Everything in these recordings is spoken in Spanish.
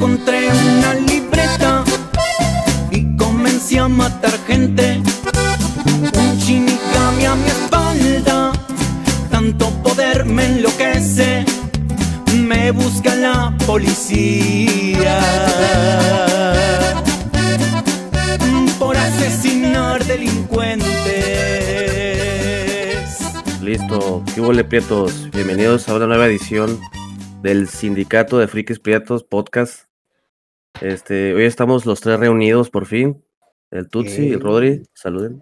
encontré una libreta y comencé a matar gente. Un shinigami a mi espalda, tanto poder me enloquece. Me busca la policía por asesinar delincuentes. Listo, ¿qué hubo, Prietos? Bienvenidos a una nueva edición del Sindicato de Frikis Prietos Podcast. Este, hoy estamos los tres reunidos por fin. El Tutsi y el Rodri, saluden.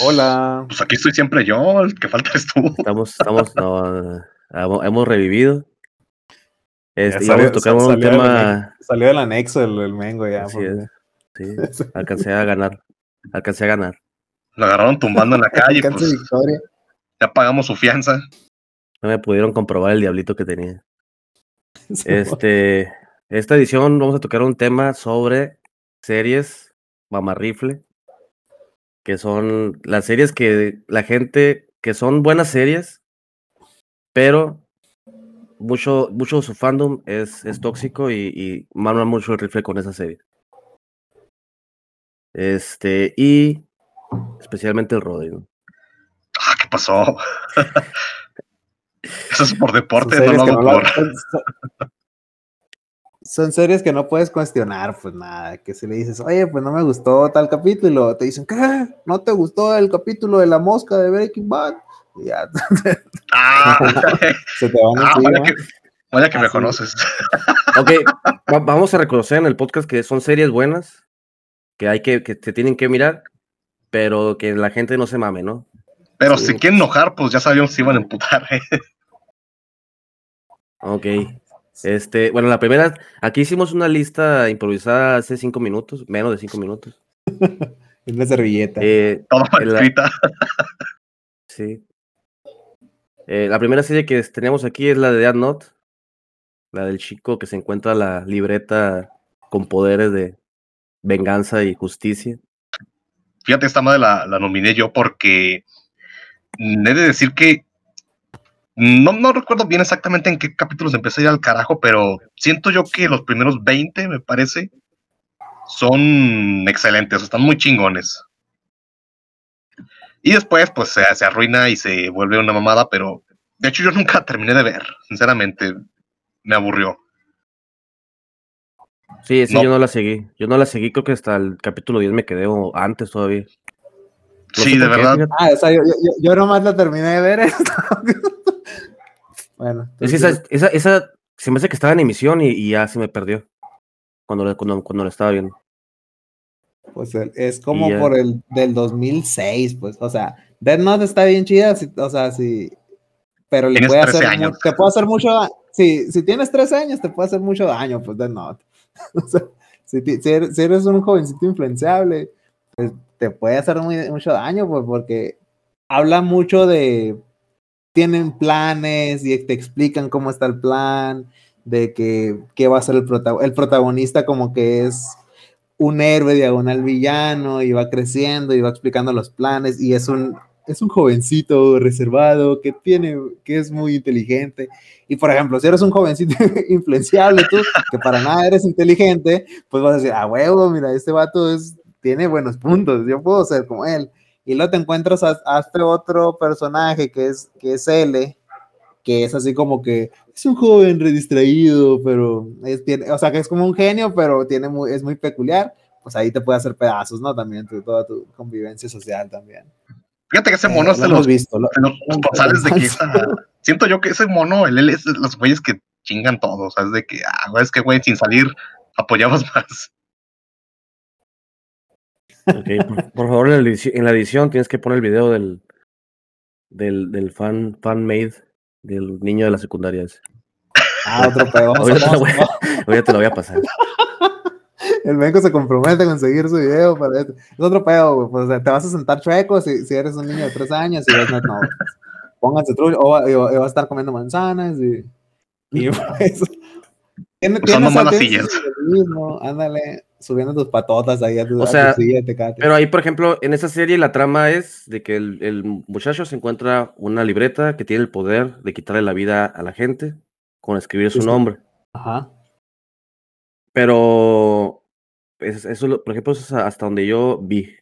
Hola. Pues aquí estoy siempre yo, el que falta es tú. Estamos, estamos, no, hemos- hemos revivido. Este, Ya salió- tocar un del tema. Salió del anexo el, el Mengo ya. Porque- es, sí, alcancé a ganar. Alcancé a ganar. Lo agarraron tumbando en la calle, pues victoria. ya pagamos su fianza. No me pudieron comprobar el diablito que tenía. Este, esta edición vamos a tocar un tema sobre series mamarrifle, que son las series que la gente, que son buenas series, pero mucho, mucho de su fandom es, es tóxico y, y mama mucho el rifle con esa serie. Este, y especialmente el Rodri, ¿no? Ah, ¿qué pasó? Eso es por deporte, no lo hago no por... la- son- series que no puedes cuestionar, pues nada, que si le dices, oye, pues no me gustó tal capítulo, te dicen, ¿qué? ¿No te gustó el capítulo de la mosca de Breaking Bad? Y ya, Ah, se te van ah, encima. vaya que, vaya que me conoces. Ok, va- vamos a reconocer en el podcast que son series buenas, que hay que, que se tienen que mirar, pero que la gente no se mame, ¿no? Pero Sí. si quieren enojar, pues ya sabíamos si iban a emputar. ¿eh? Ok. Este, bueno, la primera, aquí hicimos una lista improvisada hace cinco minutos, menos de cinco minutos. Es la servilleta. Eh, En la- escrita. sí. Eh, la primera serie que tenemos aquí es la de Death Note, la del chico que se encuentra la libreta con poderes de venganza y justicia. Fíjate, esta madre la, la nominé yo porque mm, he de decir que no, no recuerdo bien exactamente en qué capítulos empecé a ir al carajo, pero siento yo que los primeros 20, me parece, son excelentes, están muy chingones. Y después, pues se, se arruina y se vuelve una mamada, pero de hecho yo nunca terminé de ver, sinceramente, me aburrió. Sí, sí, No. yo no la seguí. Yo no la seguí, creo que hasta el capítulo 10 me quedé o antes todavía. No Sí, de qué, verdad. Ah, o sea, yo, yo, yo nomás la terminé de ver esto. bueno, Es que esa, esa, esa se me hace que estaba en emisión y, y ya se me perdió cuando, la- cuando, cuando la estaba viendo. Pues es como por el del 2006, pues, o sea, Death Note está bien chida, si- o sea, sí, pero le puede 13 hacer, años. te puede hacer mucho, si, si tienes 13 años, te puede hacer mucho daño, pues Death Note. O sea, si, ti- si eres, si eres un jovencito influenciable, pues te puede hacer mucho daño, pues, porque habla mucho de, tienen planes y te explican cómo está el plan, de que, qué va a ser el protagonista, el protagonista como que es un héroe diagonal villano y va creciendo y va explicando los planes y es un es un jovencito reservado que tiene que es muy inteligente. Y por ejemplo si eres un jovencito influenciable tú que para nada eres inteligente pues vas a decir a huevo mira este vato es tiene buenos puntos yo puedo ser como él y luego te encuentras a, a este otro personaje que es que es L que es así como que es un joven redistraído, pero es, tiene, o sea, que es como un genio, pero tiene muy, es muy peculiar, pues ahí te puede hacer pedazos, ¿no? También tu, toda tu convivencia social también. Fíjate que ese Eh, mono es lo los, visto. lo- de los responsables de que esa- Siento yo que ese mono, él, él es los güeyes que chingan todo, o sea, es de que, ah, es que, güey, sin salir apoyabas más. Ok, por, por favor, en la, edici- en la edición tienes que poner el video del, del, del fan, fan made del niño de la secundaria ese. Ah, otro pedo. Ahorita te, lo voy, vamos a- ahorita te lo voy a pasar. el Benco se compromete a conseguir su video para esto. Es otro pedo, güey. Pues, o sea, te vas a sentar chueco si, si eres un niño de tres años y ves, no, no, pónganse trucho, o va, y va- y va a estar comiendo manzanas y, y pues, tiene, simbolismo, ándale, subiendo tus patotas ahí a tu, O a tu sea, silla, Tecate. Pero ahí, por ejemplo, en esa serie la trama es de que el, el muchacho se encuentra una libreta que tiene el poder de quitarle la vida a la gente con escribir su Sí, nombre. Ajá. Pero es- eso, lo- por ejemplo, eso es hasta donde yo vi.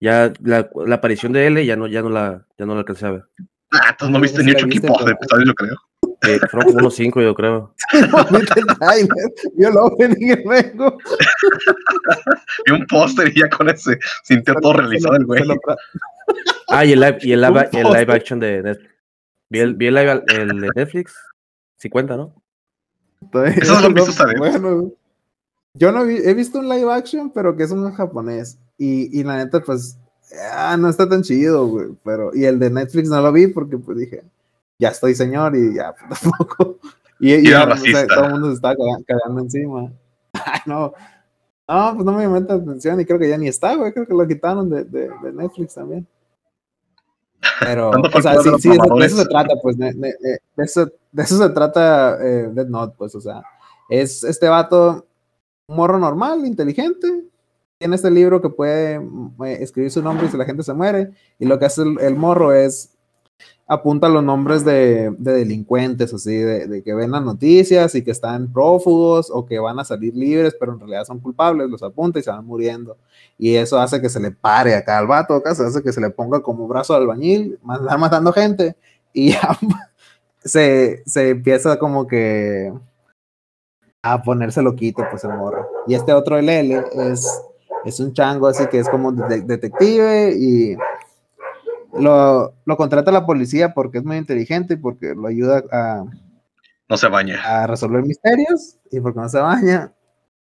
Ya la, la aparición de L ya no, ya no la, ya no la alcancé a ver. Ah, entonces no viste ni ocho equipos de yo creo. Eh, fueron como unos cinco, yo creo. Vio el opening y vengo. Y un póster y ya con ese sintió todo realizado el güey. Ah, y el live, y el live, el live action de Netflix. Vi el, vi el live el de Netflix. 50, ¿no? Eso lo visto ustedes. Bueno, yo no vi, he visto un live action, pero que es un japonés. Y, y la neta, pues, ah, no está tan chido, güey. Pero, y el de Netflix no lo vi porque, pues dije, ya estoy señor y ya, tampoco. Y, y Y ya, o sea, todo el mundo se está caga- cagando encima. Ay, no. No, pues no me llamó la atención y creo que ya ni está, güey. Creo que lo quitaron de, de, de Netflix también. Pero, o sea, sí, sí, de- de eso se trata, pues, de, de- de- eso, de eso se trata eh, Death Note, pues, o sea, es este vato, un morro normal, inteligente, tiene este libro que puede eh, escribir su nombre y si la gente se muere, y lo que hace el, el morro es apunta los nombres de, de delincuentes, así, de, que ven las noticias y que están prófugos o que van a salir libres, pero en realidad son culpables, los apunta y se van muriendo. Y eso hace que se le pare acá al vato, acá se hace que se le ponga como brazo de albañil, andar matando gente, y ya se, se empieza como que a ponerse loquito, pues el morro. Y este otro LL es, es un chango así que es como de- detective y lo, lo contrata la policía porque es muy inteligente y porque lo ayuda a, No se baña. a resolver misterios y porque no se baña.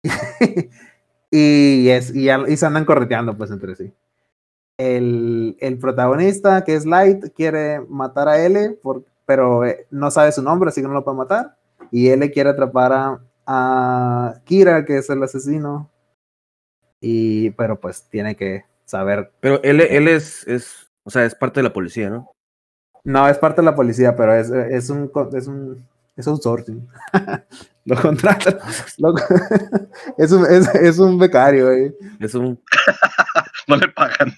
y, es, y, ya- y se andan correteando pues entre sí. El, el protagonista, que es Light, quiere matar a L, por- pero eh, no sabe su nombre, así que no lo puede matar. Y L quiere atrapar a, a Kira, que es el asesino. Y, pero pues tiene que saber. Pero él, él es, es, o sea, es parte de la policía, ¿no? No, es parte de la policía, pero es, es un co- es un es outsourcing. lo contratan. lo- es, un, es, es un becario, eh. Es un, No le pagan.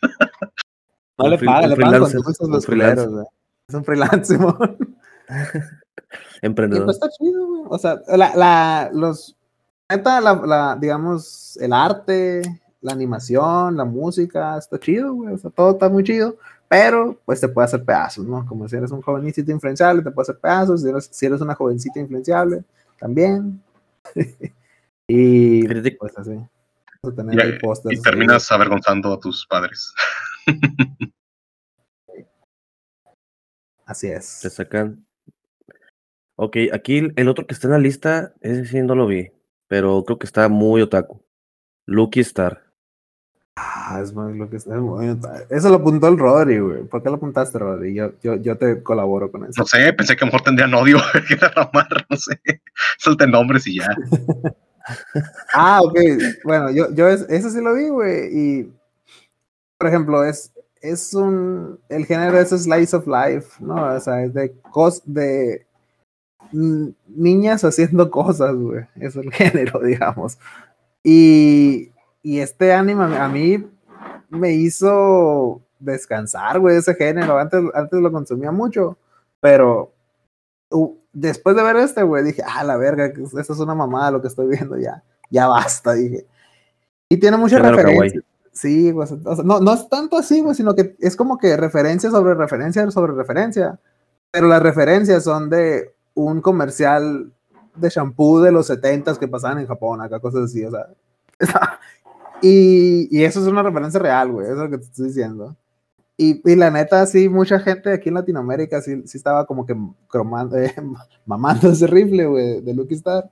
No le pagan, le pagan con los güey. Es un freelance, Simón. Y emprendedor. pues está chido, güey. O sea, la, la, los, la, la, digamos, el arte, la animación, la música, está chido, güey. O sea, todo está muy chido, pero pues te puede hacer pedazos, ¿no? Como si eres un jovencito influenciable, te puede hacer pedazos. Si eres, si eres una jovencita influenciable, también. y pues así. Tener Y, ahí pósters y así, terminas avergonzando a tus padres. Así es. Te sacan. Ok, aquí el otro que está en la lista, ese sí no lo vi, pero creo que está muy otaku. Lucky Star. Ah, es muy lo que está Eso lo apuntó el Rodri, güey. ¿Por qué lo apuntaste, Rodri? Yo, yo, yo te colaboro con eso. No sé, pensé que a lo mejor tendrían odio que derramar, no sé. Suelten nombres y ya. Ah, ok. Bueno, yo, yo es, eso sí lo vi, güey. Y, por ejemplo, es, es un. El género es Slice of Life, ¿no? O sea, es de cos de niñas haciendo cosas, güey. Es el género, digamos. Y, y este anime a mí me hizo descansar, güey, ese género. Antes, antes lo consumía mucho, pero uh, después de ver este, güey, dije, ah, la verga, esto es una mamada lo que estoy viendo ya. Ya basta, dije. Y tiene muchas referencias. Sí, güey, o sea, no, no es tanto así, güey, sino que es como que referencia sobre referencia sobre referencia. Pero las referencias son de un comercial de shampoo de los 70 que pasaban en Japón, acá cosas así, o sea. y, y eso es una referencia real, güey, eso es lo que te estoy diciendo. Y, y la neta, sí, mucha gente aquí en Latinoamérica sí, sí estaba como que cromando, eh, mamando ese rifle, güey, de Lucky Star.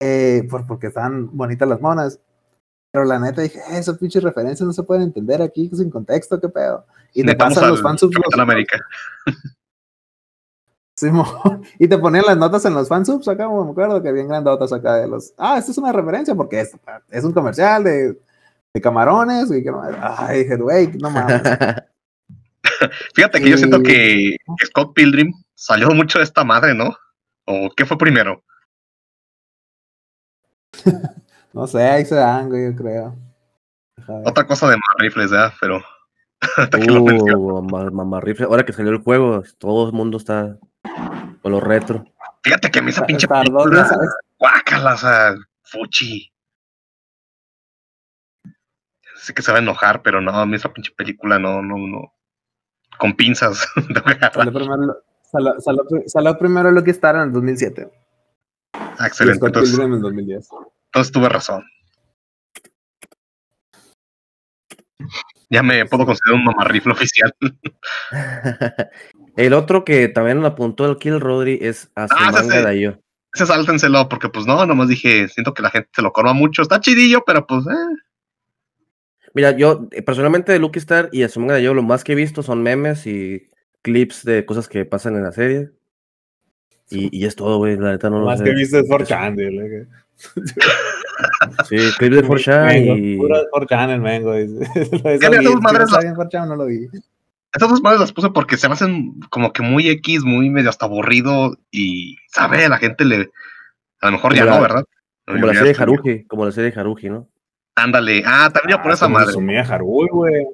Eh, por, porque estaban bonitas las monas. Pero la neta dije, eh, esas pinches referencias no se pueden entender aquí sin contexto, qué pedo. Y Necesitamos pasan los al fansubs. Capitán los- América. Simón, y te ponían las notas en los fansubs acá, me acuerdo que bien grandotas acá de los. Ah, esto es una referencia porque es, es un comercial de, de camarones. Y que no, ay, dije, güey, no mames. Fíjate que yo siento que Scott Pilgrim salió mucho de esta madre, ¿no? ¿O qué fue primero? No sé, ahí se dan, güey, yo creo. Otra cosa de más rifles, ¿verdad? Pero. hasta que lo. Uh, mamá, mamá rifle. Ahora que salió el juego, todo el mundo está con lo retro. Fíjate que a mí esa pinche película, 10 años. guácala, o sea, fuchi. Sé que se va a enojar, pero no, a mí esa pinche película no, no, no. Con pinzas. que. Salió primero, salió, salió- salió primero Lucky Star en el 2007. Ah, excelente. Scott Entonces, Pilgrim en el 2010. entonces tuve razón. Ya me puedo considerar un mamarrifle oficial. el otro que también apuntó el Kill Rodri es a su Ah, ese manga sí. de Ayo. Ese sáltenselo, porque pues no, nomás dije, siento que la gente se lo corva mucho. Está chidillo, pero pues, eh. Mira, yo eh, personalmente de Lucky Star y a su manga de Ayo lo más que he visto son memes y clips de cosas que pasan en la serie. Y, y es todo, güey, la neta no lo Más sé. que viste es 4chan, dile. Sí, clips de 4chan y... Puro 4chan el Mengo. dice. Dos si madres no la- sabía en 4chan, no lo vi. Estas dos madres las puse porque se me hacen como que muy X, muy medio hasta aburrido y, ¿sabe? La gente le... A lo mejor ya no, ¿verdad? Como la serie de Haruji, como la serie de Haruji, ¿no? Ándale. Ah, también yo por Ah, esa madre. Haruhi, güey.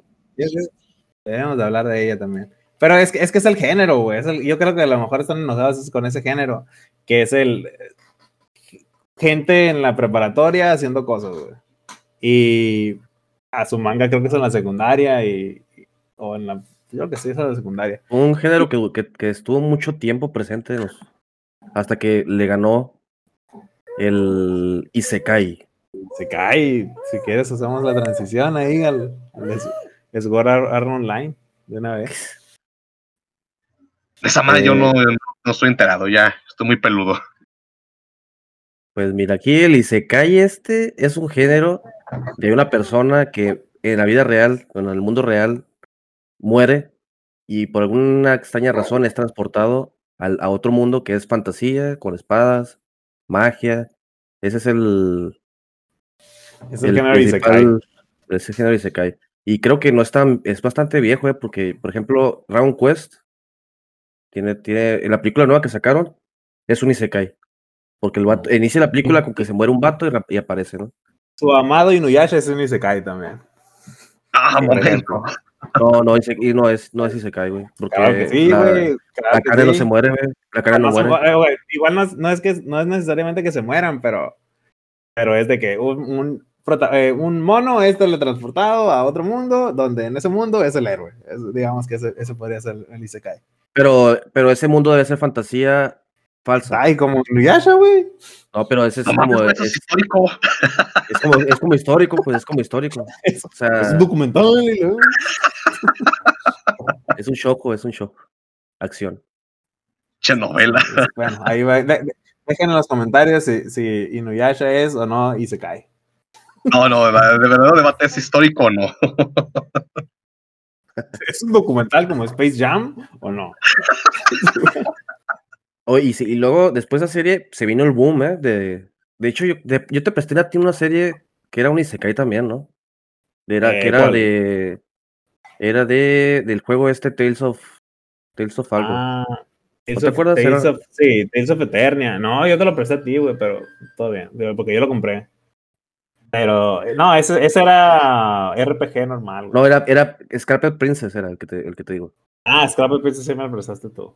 Debemos de hablar de ella también. Pero es que es, que es el género, güey. yo creo que a lo mejor están enojados con ese género, que es el gente en la preparatoria haciendo cosas, güey. Y a su manga creo que es en la secundaria y, y- o en la yo creo que sí es en la secundaria. Un género que, que- que estuvo mucho tiempo presente en los- hasta que le ganó el Isekai. Se cae, si quieres hacemos la transición ahí al, al es- Online de una vez. Esa madre yo Eh. no, no estoy enterado, ya. Estoy muy peludo. Pues mira, aquí el Isekai este es un género de una persona que en la vida real, bueno, en el mundo real, muere y por alguna extraña razón es transportado al- a otro mundo que es fantasía, con espadas, magia. Ese es el, Es el, género Isekai. principal- ese género Isekai. Y creo que no es tan, es bastante viejo, eh, porque, por ejemplo, Round Quest tiene, tiene, en la película nueva que sacaron, es un Isekai. Porque el vato, inicia la película con que se muere un vato y, aparece, ¿no? Su amado Inuyasha es un Isekai también. Ah, por ejemplo. No, no, y no es, no es Isekai, güey. Porque Claro que sí, la, güey. claro la cara no sí. se muere, güey. La cara no, No se muere. mu- eh, güey, Igual no es, no es que no es necesariamente que se mueran, pero, pero es de que un, un, eh, un mono es teletransportado a otro mundo, donde en ese mundo es el héroe. Es- digamos que ese, ese podría ser el Isekai. Pero, pero ese mundo debe ser fantasía falsa. Ay, como Inuyasha, güey. No, pero ese es No como, es es, histórico. es como, es como histórico, pues es como histórico. Es, O sea, es un documental. y es un shock, es un shock. Acción. Che novela. Bueno, ahí va. de- de- dejen en los comentarios si, si Inuyasha es o no Isekai. No, no, de de verdad el debate es histórico o no. ¿Es un documental como Space Jam o no? Oh, y, sí, y luego, después de esa serie, se vino el boom, ¿eh? De, de hecho, yo, de- yo te presté a ti una serie que era un Isekai también, ¿no? Era, Eh, que era ¿cuál? de. Era de. del juego este Tales of. Tales of algo. Ah, Tales te of- acuerdas? Tales Era- of- sí, Tales of Eternia. No, yo te lo presté a ti, güey, pero todo bien, porque yo lo compré. Pero, eh, no, ese, ese era RPG normal, güey. No, era, era Scarlet Princess, era el que te, el que te digo. Ah, Scrapper Princess sí me lo prestaste tú.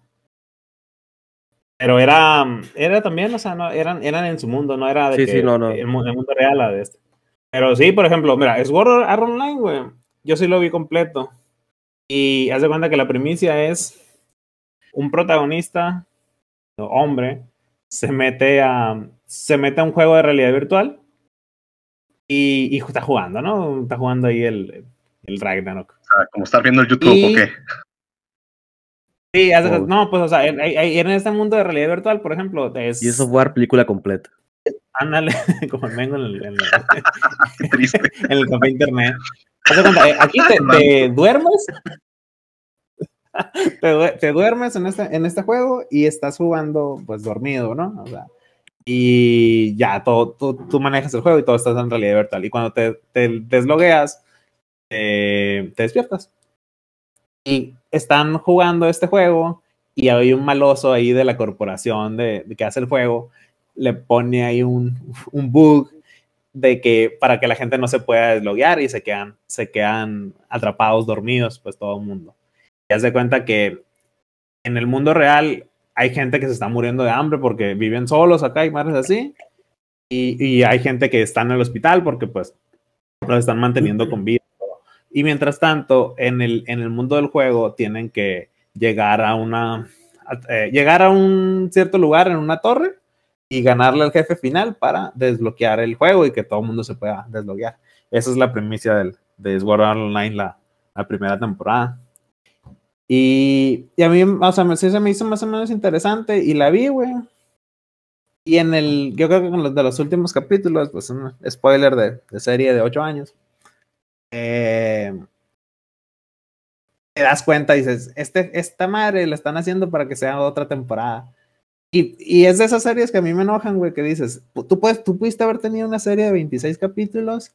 Pero era, era también, o sea, no, eran, eran en su mundo, no era de Sí, que sí, no, no. El, el mundo real la de este. Pero sí, por ejemplo, mira, Sword Art Online, güey, yo sí lo vi completo. Y haz de cuenta que la primicia es un protagonista, hombre, se mete a, se mete a un juego de realidad virtual y, y está jugando, ¿no? Está jugando ahí el, el Ragnarok. O sea, como estar viendo el YouTube Y- o qué. Sí, Oh. no, pues, o sea, en, este mundo de realidad virtual, por ejemplo, es. Y eso fue película completa. Ándale, como el mengo en el, en el- en el café internet. Eh, aquí te, te duermes. Te, due- te duermes en este, en este juego y estás jugando, pues dormido, ¿no? O sea, y ya, todo, tú, tú manejas el juego y todo estás en realidad virtual. Y cuando te, te deslogueas, eh, te despiertas. Y están jugando este juego y hay un maloso ahí de la corporación de, que hace el juego, le pone ahí un, un bug de que para que la gente no se pueda desloguear y se quedan, se quedan atrapados, dormidos, pues todo el mundo. Y haz de cuenta que en el mundo real hay gente que se está muriendo de hambre porque viven solos acá y madres así. Y, y hay gente que está en el hospital porque pues los están manteniendo con vida. Y mientras tanto, en el, en el mundo del juego tienen que llegar a una eh, llegar a un cierto lugar en una torre y ganarle al jefe final para desbloquear el juego y que todo el mundo se pueda desbloquear. Esa es la primicia del, de Sword Art Online, la, primera temporada. Y, y a mí, o sea, sí me hizo más o menos interesante y la vi, güey. Y en el, yo creo que con los de los últimos capítulos, pues un spoiler de, de serie de 8 años, eh, te das cuenta y dices, este, esta madre la están haciendo para que sea otra temporada. Y, y es de esas series que a mí me enojan, güey, que dices, tú, puedes, tú pudiste haber tenido una serie de 26 capítulos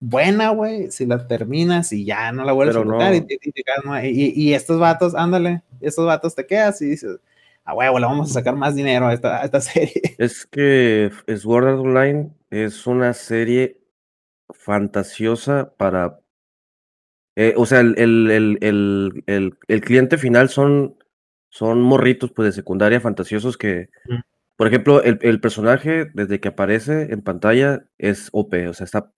buena, güey, si la terminas y ya no la vuelves Pero a tocar no. y, y- y y- estos vatos, ándale, estos vatos te quedas y dices, a huevo, le vamos a sacar más dinero a esta, a esta serie. Es que Sword Art Online es una serie fantasiosa para... eh, o sea, el, el, el, el, cliente final son, son morritos pues, de secundaria fantasiosos que, Mm. por ejemplo, el, el personaje desde que aparece en pantalla es OP, o sea, está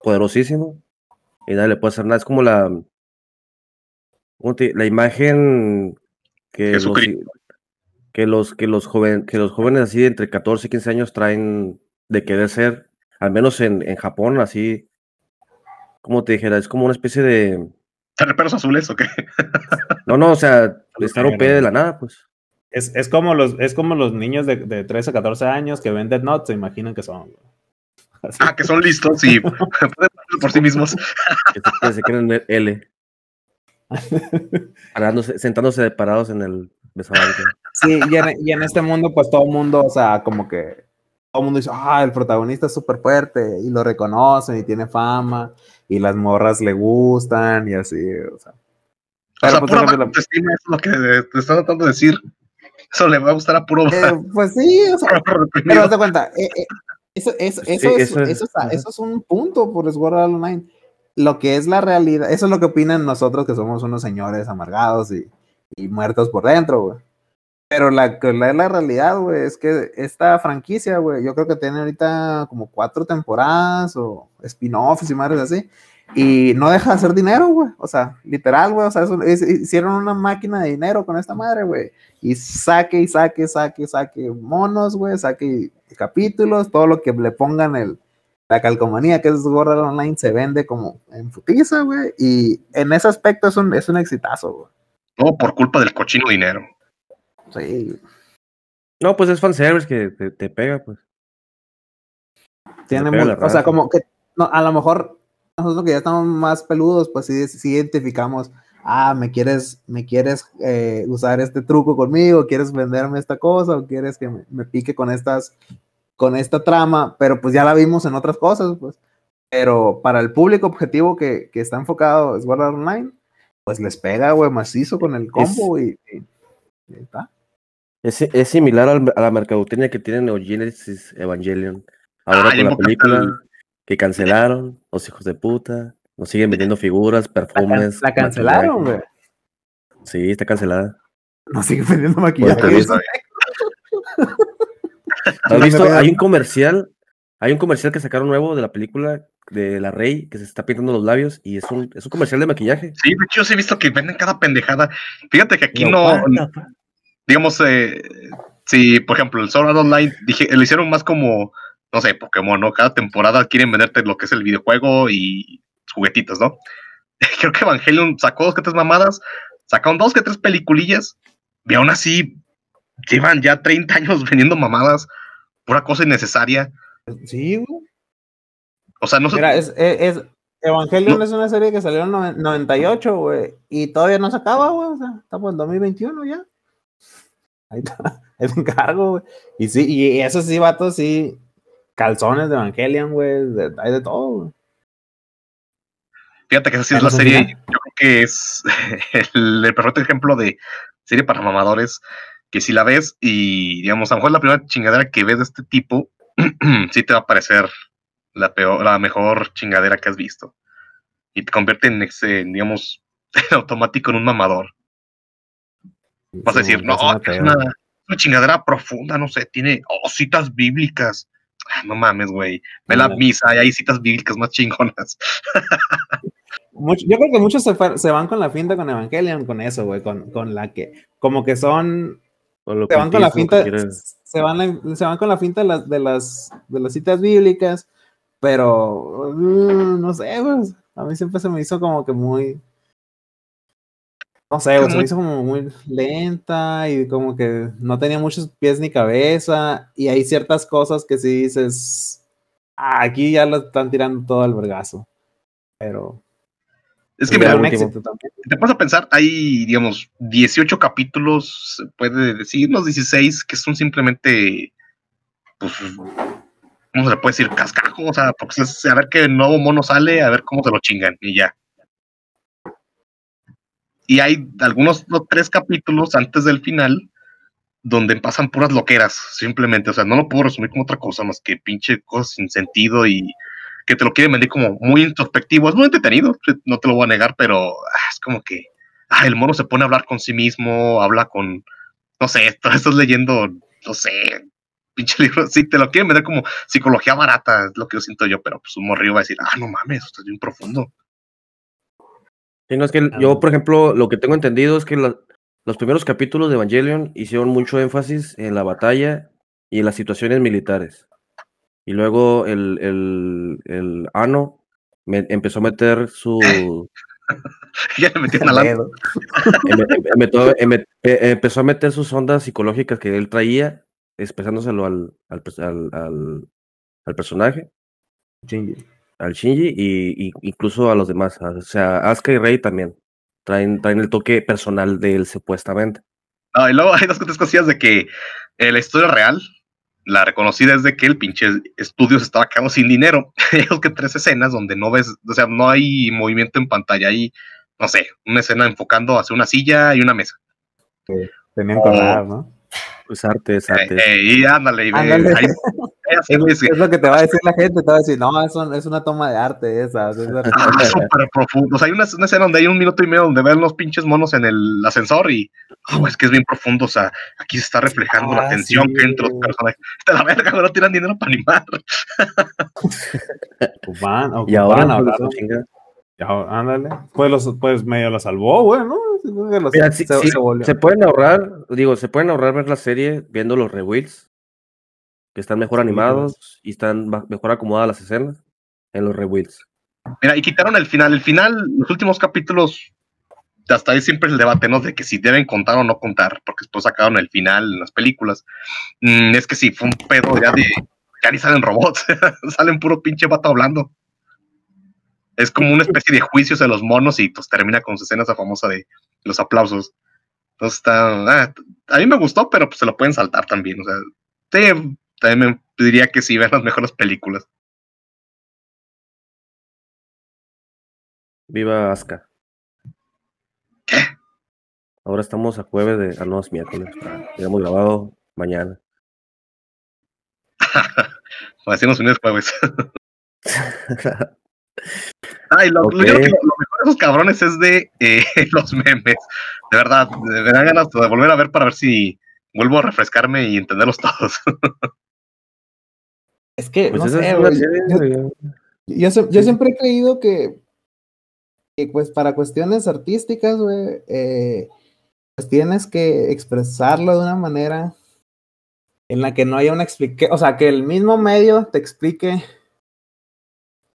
poderosísimo y nadie le puede hacer nada. Es como la, ¿cómo te- la imagen que los, que los que los jóvenes que los jóvenes así de entre 14 y 15 años traen de querer ser al menos en, en Japón así como te dijera es como una especie de ¿Tener perros azules o qué? no no o sea estar OP de la nada pues Es, es, como, los, es como los niños de, de 13 a 14 años que ven Dead Note, se imaginan que son. Así. Ah, que son listos y pueden por sí mismos. que se, creen en L parándose, sentándose parados en el. Sí, y en, y en este mundo, pues todo el mundo, o sea, como que el mundo dice, ah, el protagonista es súper fuerte y lo reconocen y tiene fama y las morras le gustan y así, o sea. O Pero, sea, pues, pura autoestima, es lo que te está tratando de decir. Eso le va a gustar a puro, eh, pues sí, o sea, pero de cuenta, eh, eh, eso, eso, Sí, eso, es, eso es- eso, está- ajá. eso es un punto por Sword Art Online. Lo que es la realidad, eso es lo que opinan nosotros que somos unos señores amargados y, y muertos por dentro, güey. Pero la la, la realidad, güey, es que esta franquicia, güey, yo creo que tiene ahorita como cuatro temporadas o spin-offs y madres así. Y no deja de hacer dinero, güey. O sea, literal, güey. O sea, hicieron una máquina de dinero con esta madre, güey. Y saque y saque, saque, saque monos, güey. Saque capítulos, todo lo que le pongan el, la calcomanía que es Sword Art Online se vende como en putiza, güey. Y en ese aspecto es un, es un exitazo, güey. Todo por culpa del cochino dinero. Sí, no pues es fanservice que te, te pega pues tiene pega o sea, como que no, a lo mejor nosotros que ya estamos más peludos, pues sí, sí identificamos, ah, me quieres, me quieres eh, usar este truco conmigo, quieres venderme esta cosa, o quieres que me, me pique con estas, con esta trama, pero pues ya la vimos en otras cosas, pues. Pero para el público objetivo que, que está enfocado en Sword Art Online, pues les pega, güey, macizo con el combo y, y- está. Es, es similar al- a la mercadotecnia que tiene Neo Genesis Evangelion ahora Ah, con la película que cancelaron los hijos de puta nos siguen vendiendo figuras perfumes la cancelaron, güey. sí está cancelada No sigue vendiendo maquillaje. Está ¿Has visto? Hay un comercial, hay un comercial que sacaron nuevo de la película de la Rey que se está pintando los labios y es un, es un comercial de maquillaje. Sí, de hecho, yo sí he visto que venden cada pendejada. Fíjate que aquí no? Digamos, eh, si por ejemplo el Sword Art Online dije, lo hicieron más como, no sé, Pokémon, ¿no? Cada temporada quieren venderte lo que es el videojuego y juguetitos, ¿no? Creo que Evangelion sacó dos que tres mamadas, sacaron dos que tres peliculillas y aún así llevan ya 30 años vendiendo mamadas, pura cosa innecesaria. Sí, güey. O sea, no sé. Mira, es, es, es- Evangelion No. es una serie que salió en noven- 98, güey, y todavía no se acaba, güey, o sea, estamos en 2021 ya. Ahí te encargo, güey. Y sí, y eso sí, vatos, sí, calzones de Evangelion, güey, hay de todo, güey. Fíjate que esa sí es la serie, yo creo que es el, el perfecto ejemplo de serie para mamadores, que si la ves y, digamos, a lo mejor la primera chingadera que ves de este tipo, sí te va a parecer la peor, la mejor chingadera que has visto. Y te convierte en, ese, digamos, automático en un mamador. Vas a decir, no, es una, chingadera profunda, no sé, tiene oh, citas bíblicas. ah, no mames, güey. Ve la misa y hay citas bíblicas más chingonas. Mucho- yo creo que muchos se, van con la finta con Evangelion, con eso, güey, con, con la que, como que son, lo se van con la finta, se van, la- se van con la finta de las, de las, de las citas bíblicas, pero, mm, no sé, güey, a mí siempre se me hizo como que muy, no sé, se me hizo como muy lenta y como que no tenía muchos pies ni cabeza, y hay ciertas cosas que sí dices, "Ah, aquí ya lo están tirando todo al vergazo, pero... Es que mira, éxito también. te pones a pensar, hay, digamos, 18 capítulos, se puede decir, unos 16, que son simplemente, pues, ¿cómo se le puede decir? Cascajo, o sea, porque a ver qué nuevo mono sale, a ver cómo se lo chingan, y ya. Y hay algunos no, tres capítulos antes del final donde pasan puras loqueras, simplemente, o sea, no lo puedo resumir como otra cosa más que pinche cosas sin sentido y que te lo quieren vender como muy introspectivo, es muy entretenido, no te lo voy a negar, pero ah, es como que ah, el mono se pone a hablar con sí mismo, habla con, no sé, estás leyendo, no sé, pinche libro, sí, te lo quieren vender como psicología barata, es lo que siento yo, pero pues un morrillo va a decir, ah, no mames, esto es bien profundo. Sí, no, es que yo, por ejemplo, lo que tengo entendido es que la- los primeros capítulos de Evangelion hicieron mucho énfasis en la batalla y en las situaciones militares. Y luego el, el, el Ano me- empezó a meter su. ya le metieron a la... Pedo. em- em- empezó, empezó a meter sus ondas psicológicas que él traía, expresándoselo al, al, al, al- al personaje. Al Shinji, y, y incluso a los demás. O sea, Asuka y Rey también traen, traen el toque personal de él, supuestamente. No, y luego hay dos tres cosillas de que eh, la historia real, la reconocida es de que el pinche estudio se estaba quedando sin dinero. Hay que tres escenas donde no ves, o sea, no hay movimiento en pantalla, hay, no sé, una escena enfocando hacia una silla y una mesa. Tenían que Oh. ¿no? Es arte, es Eh, arte. eh, y ándale, y ve, Ándale. así, Es, lo que te va a decir la gente, te va a decir, no, es, un- es una toma de arte esa. o es de- Ah, súper profundo. O sea, hay una, una escena donde hay un minuto y medio donde ven los pinches monos en el ascensor y güey, es que es bien profundo. O sea, aquí se está reflejando la Ah, tensión sí, que hay entre los personajes. Está la verga, no tiran dinero para animar. Ocupan, y ahora no, pues, ¿no? Ya, ándale. Pues, los, pues medio lo salvó, güey, ¿no? Mira, se, sí, se volvió. se pueden ahorrar, digo, se pueden ahorrar ver la serie viendo los rewheels, que están mejor animados y están mejor acomodadas las escenas en los rewheels. Mira, y quitaron el final. El final, los últimos capítulos, hasta ahí siempre es el debate, ¿no? De que si deben contar o no contar, porque después sacaron el final en las películas. Mm, es que sí, fue un pedo ya de. Ya ni salen robots, salen puro pinche vato hablando. Es como una especie de juicios de los monos y pues termina con su escena esa famosa de los aplausos. Entonces está. ah, a mí me gustó, pero pues se lo pueden saltar también. O sea, sí, también me diría que sí, vean las mejores películas. Viva Asuka. Ahora estamos a jueves de. Ah, no, es miércoles. ah, Habíamos grabado mañana. Decimos Unidos Jueves. Ay, lo, Ok. lo- yo creo que lo, lo mejor de esos cabrones es de eh, los memes. De verdad, me dan ganas de volver a ver para ver si vuelvo a refrescarme y entenderlos todos. Es que, Pues no esa sé, es una güey, serie, yo- siempre he creído que, que, pues para cuestiones artísticas, güey, eh, pues tienes que expresarlo de una manera en la que no haya una explicación, o sea, que el mismo medio te explique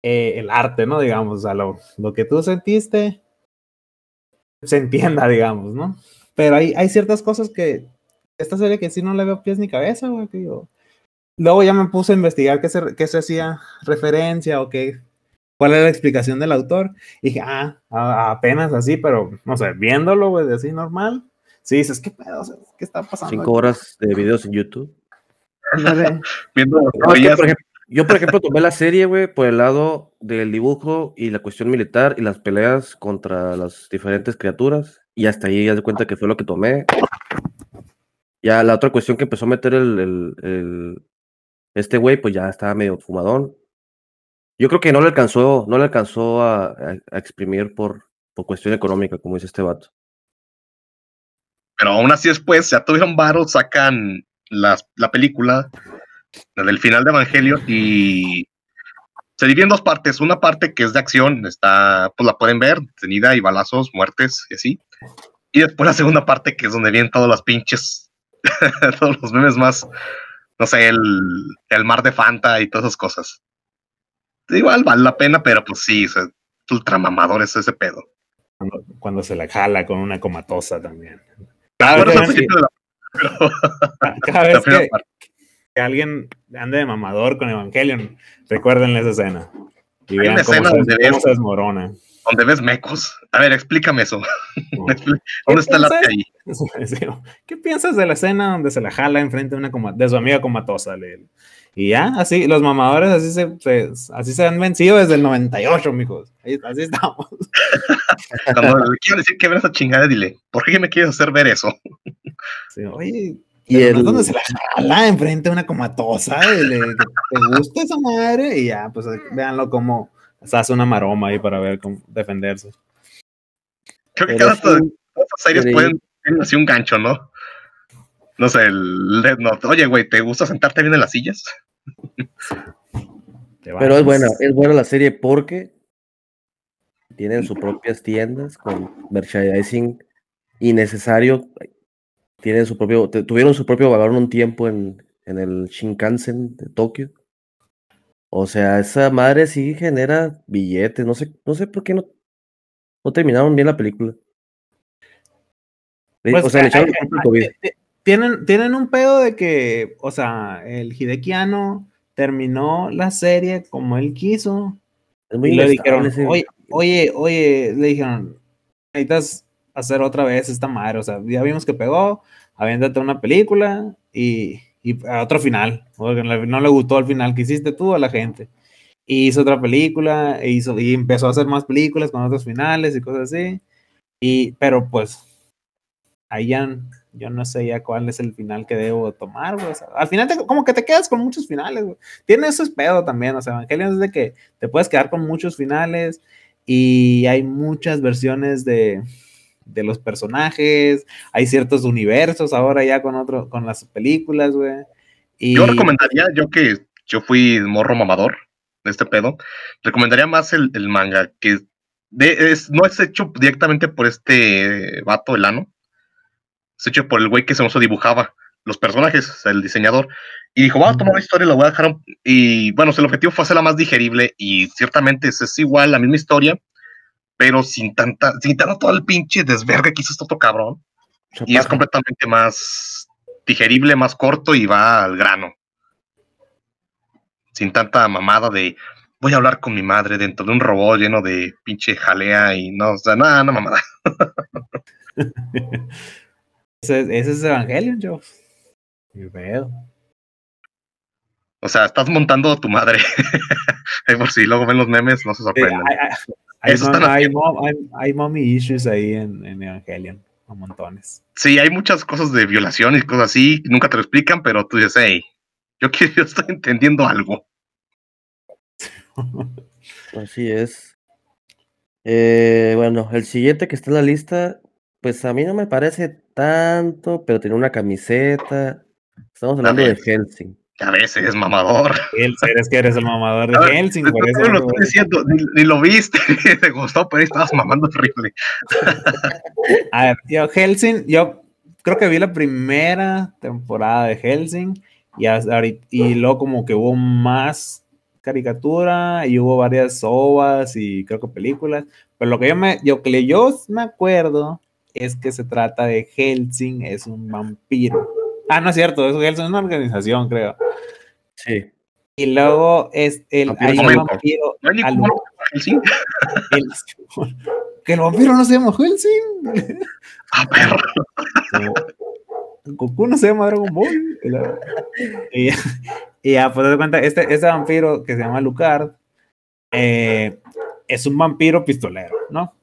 eh, el arte, ¿no? Digamos, o sea, lo, lo que tú sentiste se entienda, digamos, ¿no? Pero hay, hay ciertas cosas que esta serie que sí no le veo pies ni cabeza, güey, que yo... Luego ya me puse a investigar qué se, qué se hacía referencia o qué, cuál era la explicación del autor. Y dije, ah, a- apenas así, pero no sé, viéndolo, güey, de así normal. Sí, dices, ¿qué pedo? ¿Qué está pasando? Cinco aquí?" horas de videos en YouTube. Viendo No, por ejemplo, yo, por ejemplo, tomé la serie, güey, por el lado del dibujo y la cuestión militar y las peleas contra las diferentes criaturas. Y hasta ahí ya de cuenta que fue lo que tomé. Ya la otra cuestión que empezó a meter el, el- el- este güey, pues ya estaba medio fumadón. Yo creo que no le alcanzó, no le alcanzó a, a- a exprimir por, por cuestión económica, como dice este vato. Pero aún así después ya tuvieron varo, sacan las, la película la del final de Evangelio, y se divide en dos partes. Una parte que es de acción, está, pues la pueden ver, tenida y balazos, muertes y así. Y después la segunda parte que es donde vienen todos los pinches, todos los memes más, no sé, el, el mar de Fanta y todas esas cosas. Igual vale la pena, pero pues sí, o sea, ultramamador es ese pedo. Cuando, cuando se la jala con una comatosa también. Claro, Cada vez que- cada vez alguien ande de mamador con Evangelion, recuérdenle esa escena. Y vean cómo, escena se, donde cómo se desmorona. Donde ves mecos. A ver, explícame eso. No. ¿Dónde está el arte ahí? ¿Qué piensas de la escena donde se la jala enfrente de, una coma- de su amiga comatosa? Le- Y ya, así, los mamadores así se, se- así se han vencido desde el 98, mijos. Ahí- así estamos. Cuando le quiero decir que ven esa chingada, dile, ¿por qué me quieres hacer ver eso? Sí, oye, Y no el, es donde se la jala enfrente de una comatosa, y le- que te gusta esa madre, y ya, pues véanlo como se hace una maroma ahí para ver cómo defenderse. Creo que pero cada estas series creí- pueden tener así un gancho, ¿no? No sé, el Death Note. Oye, güey, ¿te gusta sentarte bien en las sillas? Pero es buena, es buena la serie porque tienen sus propias tiendas con merchandising innecesario. Tienen su propio, tuvieron su propio vagón un tiempo en, en el Shinkansen de Tokio. O sea, esa madre sí genera billetes. No sé, no sé por qué no, no terminaron bien la película. Le- Pues, o sea, le eh, echaron eh, culpa al COVID. eh, eh, Tienen, tienen un pedo de que, o sea, el Hidekiano terminó la serie como él quiso. Es muy Y le dijeron, ese- oye, oye, oye, le dijeron, necesitas hacer otra vez esta madre. O sea, ya vimos que pegó, aviéntate una película y, y a otro final. Porque no le- gustó el final que hiciste tú a la gente. Hizo otra película e hizo, y empezó a hacer más películas con otros finales y cosas así. Y, pero pues, ahí ya, yo no sé ya cuál es el final que debo tomar, al final, te- como que te quedas con muchos finales. Tiene ese pedo también, o sea, Evangelion es de que te puedes quedar con muchos finales y hay muchas versiones de, de los personajes, hay ciertos universos ahora ya con otro, con las películas, güey. Y Yo recomendaría, yo que yo fui morro mamador de este pedo, recomendaría más el, el manga, que de- es, no es hecho directamente por este vato, el ano, es hecho por el güey que se nos dibujaba los personajes, el diseñador, y dijo, voy a tomar la historia y la voy a dejar, un-". y bueno, el objetivo fue hacerla más digerible, y ciertamente es igual la misma historia, pero sin tanta, sin tanto todo el pinche desvergue que hizo este otro cabrón, y es completamente más digerible, más corto y va al grano. Sin tanta mamada de voy a hablar con mi madre dentro de un robot lleno de pinche jalea y no, o sea, nada, no mamada. ese, ese es Evangelion, yo. Y veo. O sea, estás montando a tu madre. Por si luego ven los memes, no se Sí, sorprendan. Hay, Eso mom- hay mom- hay- hay mommy issues ahí en, en Evangelion, a montones. Sí, hay muchas cosas de violación y cosas así, nunca te lo explican, pero tú dices, hey, yo, quiero, yo estoy entendiendo algo. Así es. Eh, bueno, el siguiente que está en la lista, pues a mí no me parece tanto, pero tiene una camiseta. Estamos hablando de. Helsing. Que a veces es mamador. Él, eres que eres el mamador de ver, Helsing, por eso. lo estoy diciendo, ni, ni lo viste, ni te gustó, pero estabas mamando horrible. A ver, yo Helsing, yo creo que vi la primera temporada de Helsing y, hasta ahorita- y luego como que hubo más caricatura y hubo varias ovas y creo que películas, pero lo que yo me, yo, que yo me acuerdo es que se trata de Helsing, es un vampiro. Ah, no es cierto, es una organización, creo. Sí. Y luego es el, Vampiro hay un vampiro. Que el vampiro no se llama Helsing. Ah, perro. Goku no se llama Dragon Ball. Y, y- ya, pues te cuenta, este, este vampiro que se llama Lucard eh, es un vampiro pistolero, ¿no?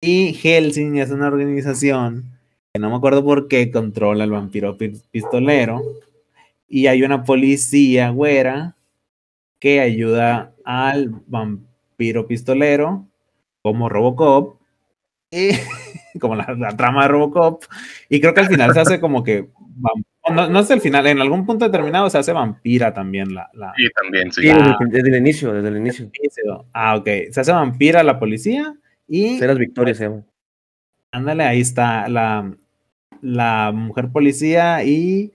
Y Helsing es una organización no me acuerdo por qué controla el vampiro pi- pistolero. Y hay una policía güera que ayuda al vampiro pistolero como Robocop. Y como la, la trama de Robocop. Y creo que al final se hace como que No, no es el final, en algún punto determinado se hace vampira también la. la Sí, también, sí. Desde, desde el inicio, desde el inicio. Ah, ok. Se hace vampira la policía y Ceras Victoria se llama. ándale, ahí está la, la mujer policía y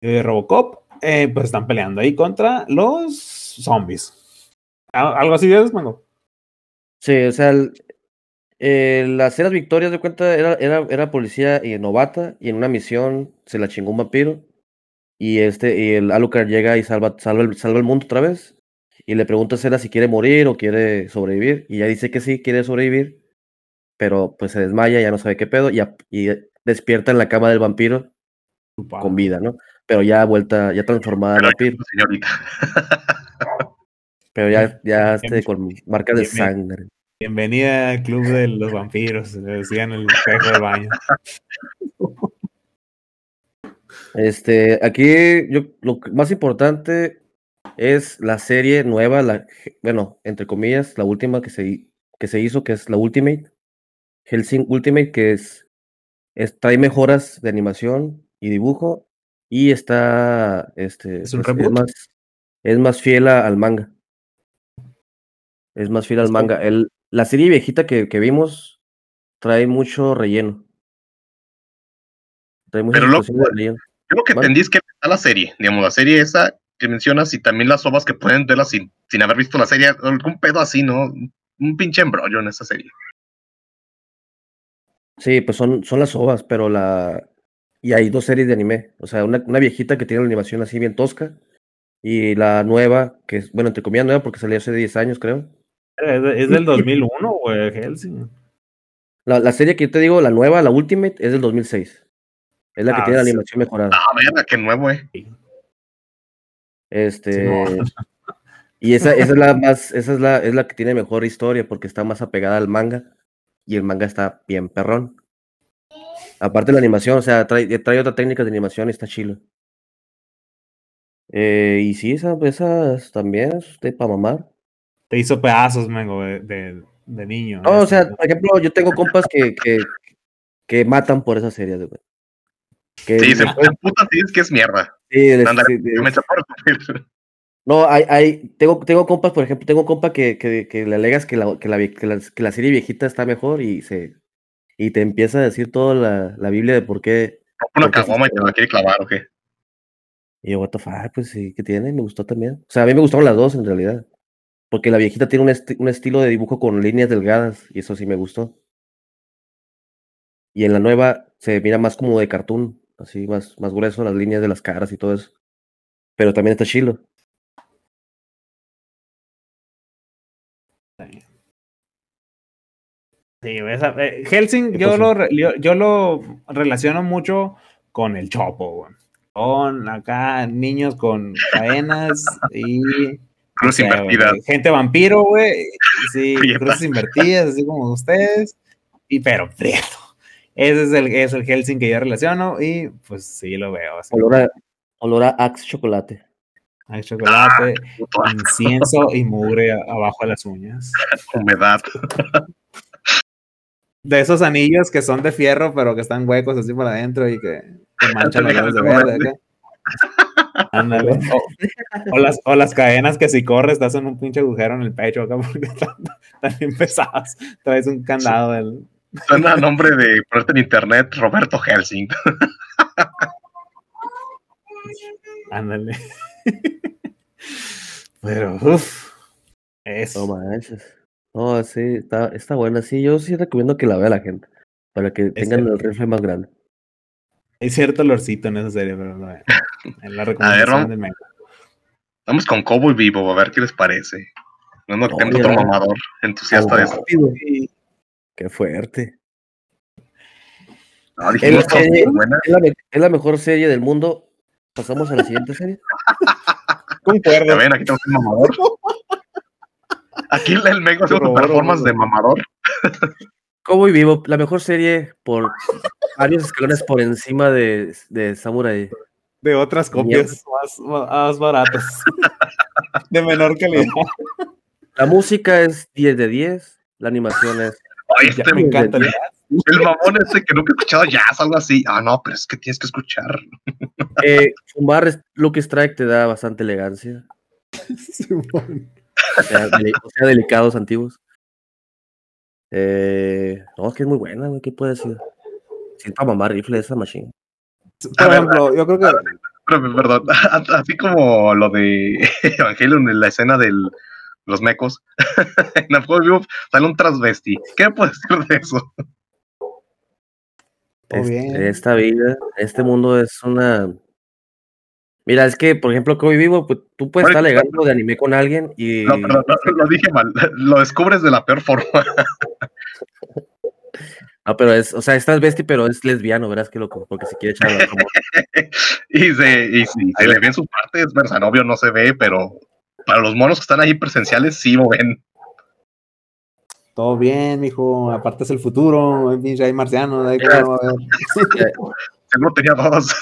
eh, Robocop. eh, pues están peleando ahí contra los zombies. ¿Al- ¿Algo así es, Mango? Sí, o sea, el- eh, las Ceras Victorias de cuenta era, era, era policía y novata y en una misión se la chingó un vampiro y este y el Alucard llega y salva, salva, el, mundo otra vez y le pregunta a Cera si quiere morir o quiere sobrevivir y ella dice que sí, quiere sobrevivir, pero pues se desmaya, ya no sabe qué pedo y despierta en la cama del vampiro con vida, ¿no? Pero ya vuelta, ya transformada en Pero, vampiro, señorita. pero ya, ya este, con marcas de sangre. Bienvenida al club de los vampiros, le decían en el espejo del baño. Este, aquí yo, lo más importante es la serie nueva, la, bueno, entre comillas, la última que se, que se hizo, que es la Ultimate, Helsing Ultimate, que es, es- trae mejoras de animación y dibujo y está, este, ¿Es un pues, más, es más fiel a- al manga. Es más fiel al manga. El, la serie viejita que, que vimos trae mucho relleno. Trae muchas Pero de relleno. Yo lo que entendí es que está la serie, digamos, la serie esa que mencionas y también las obras que pueden verlas sin, sin haber visto la serie, algún pedo así, ¿no? Un pinche embrollo en esa serie. Sí, pues son, son las ovas, pero la. Y hay dos series de anime. O sea, una, una viejita que tiene la animación así bien tosca. Y la nueva, que es, bueno, entre comillas nueva, porque salió hace 10 años, creo. Es, de- es del 2001, güey, Helsing. La, la serie que yo te digo, la nueva, la Ultimate, es del 2006. Es la que Ah, tiene la sí. animación mejorada. Ah, verga, qué nuevo, eh. Este. Sí, Y esa, esa es la más, esa es la, es la que tiene mejor historia, porque está más apegada al manga. Y el manga está bien perrón. Aparte de la animación, o sea, trae, trae otra técnica de animación y está chilo. Eh, y sí, esa, esas también es de pa' mamar. Te hizo pedazos, mengo, de, de, de niño. No, o sea, por ejemplo, yo tengo compas que, que, que matan por esa serie, güey. Que Sí, se le- puede puta, sí, es que es mierda. sí, les- sí, yo me No, hay, hay, tengo, tengo compas, por ejemplo, tengo compa que, que, que le alegas que la, que, la, que, la, que la serie viejita está mejor y se y te empieza a decir toda la, la Biblia de por qué. Una ¿Por qué caguama y te la quiere clavar, ¿o qué? Y yo, what the fuck, pues sí, ¿qué tiene? Me gustó también. O sea, a mí me gustaron las dos en realidad. Porque la viejita tiene un, esti- un estilo de dibujo con líneas delgadas y eso sí me gustó. Y en la nueva se mira más como de cartoon, así más, más grueso, las líneas de las caras y todo eso. Pero también está chilo. Sí, esa- eh, Helsing, ¿Qué yo lo, yo, yo lo relaciono mucho con el Chopo, güey. Con acá niños con cadenas y. Cruz o sea, invertida. güey, gente vampiro, güey. Sí, Prieta. cruces invertidas, así como ustedes. Y pero prieto. Ese es el, es el Helsing que yo relaciono y pues sí lo veo. Así. Olor a, olor a Axe chocolate. Hay chocolate, asco, incienso y mugre abajo de las uñas. humedad. De esos anillos que son de fierro, pero que están huecos así por adentro y que, que manchan los dedos de verde. Ándale. O, o las, o las cadenas que si corres te hacen un pinche agujero en el pecho acá porque están, están bien pesadas. Traes un candado del. Suena a nombre de ponerte en internet Roberto Helsing. Ándale. Pero, uff. Es. No manches. No, sí, está, está buena. Sí, yo sí recomiendo que la vea la gente. Para que tengan cierto. el rifle más grande. Hay cierto olorcito en esa serie, pero no. En la recomendación vamos. de Mega. Vamos con Cowboy Vivo, a ver qué les parece. No, no, No, tenemos mira. otro mamador entusiasta de eso. Qué fuerte. No, dijimos El- que el- muy buena. Es la, es la mejor serie del mundo. Pasamos a la siguiente serie. Ya Concuerdo. ven, aquí tenemos un mamador. Aquí el Mego hace performance de mamador. Cowboy Vivo, la mejor serie por varios escalones por encima de, de Samurai. De otras copias más, más baratas. de menor calidad. La música es 10 de 10. La animación es. Ay, este, me encanta el de- jazz. el mamón ese que nunca he escuchado jazz, algo así. Ah, no, pero es que tienes que escuchar. Eh, fumar Lucky Strike te da bastante elegancia. Simón. O sea, deli- o sea, delicados antiguos. Eh, no, es que es muy buena, güey. ¿Qué puede decir? Siento a mamá rifle esa machine. Por ejemplo, yo creo que Pero, Perdón, así como lo de Evangelion en la escena de los mecos. en vivo sale un transvesti. ¿Qué puedes decir de eso? Este- bien. Esta vida, este mundo es una. Mira, es que, por ejemplo, que hoy vivo, pues tú puedes estar alegando de anime con alguien y. No, perdón, no, lo dije mal. Lo descubres de la peor forma. Ah, pero es, o sea, es transvesti, pero es lesbiano, verás que loco, porque se quiere echar la como- y se, y sí, se le ven sus partes, versa novio no se ve, pero para los monos que están ahí presenciales sí lo ven. todo bien, mijo. Aparte es el futuro. Hay marcianos. Hay que Ya. va a ver. Seguro tenía dos.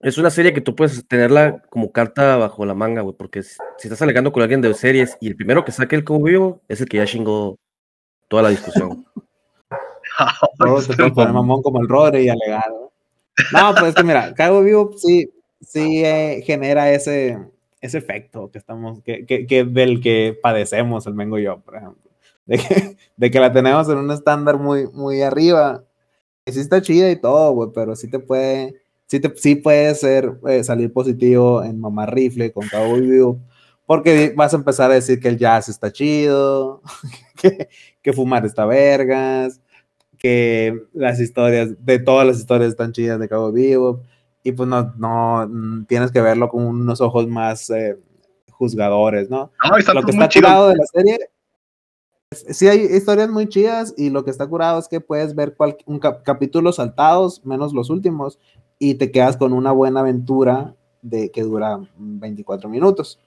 Es una serie que tú puedes tenerla como carta bajo la manga, güey, porque si, si estás alegando con alguien de series y el primero que saque el como vivo es el que ya chingó toda la discusión. Todos te pueden poner mamón como el Rodri y alegar. ¿no? No, pues es que mira, Cabo Vivo sí, sí eh, genera ese, ese efecto que estamos, que, que, que del que padecemos el Mengo y yo, por ejemplo. De que, de que la tenemos en un estándar muy, muy arriba. Y sí está chida y todo, güey, pero sí te puede, sí, te, sí puede ser, eh, salir positivo en Mamá Rifle con Cabo Vivo. Porque vas a empezar a decir que el jazz está chido, que, que fumar está vergas, que las historias, de todas las historias están chidas de Cabo Vivo, y pues no, no mm, tienes que verlo con unos ojos más eh, juzgadores, ¿no? No, y están Lo que está curado de la serie, sí hay historias muy chidas, y lo que está curado es que puedes ver un cap- capítulos saltados, menos los últimos, y te quedas con una buena aventura de que dura 24 minutos.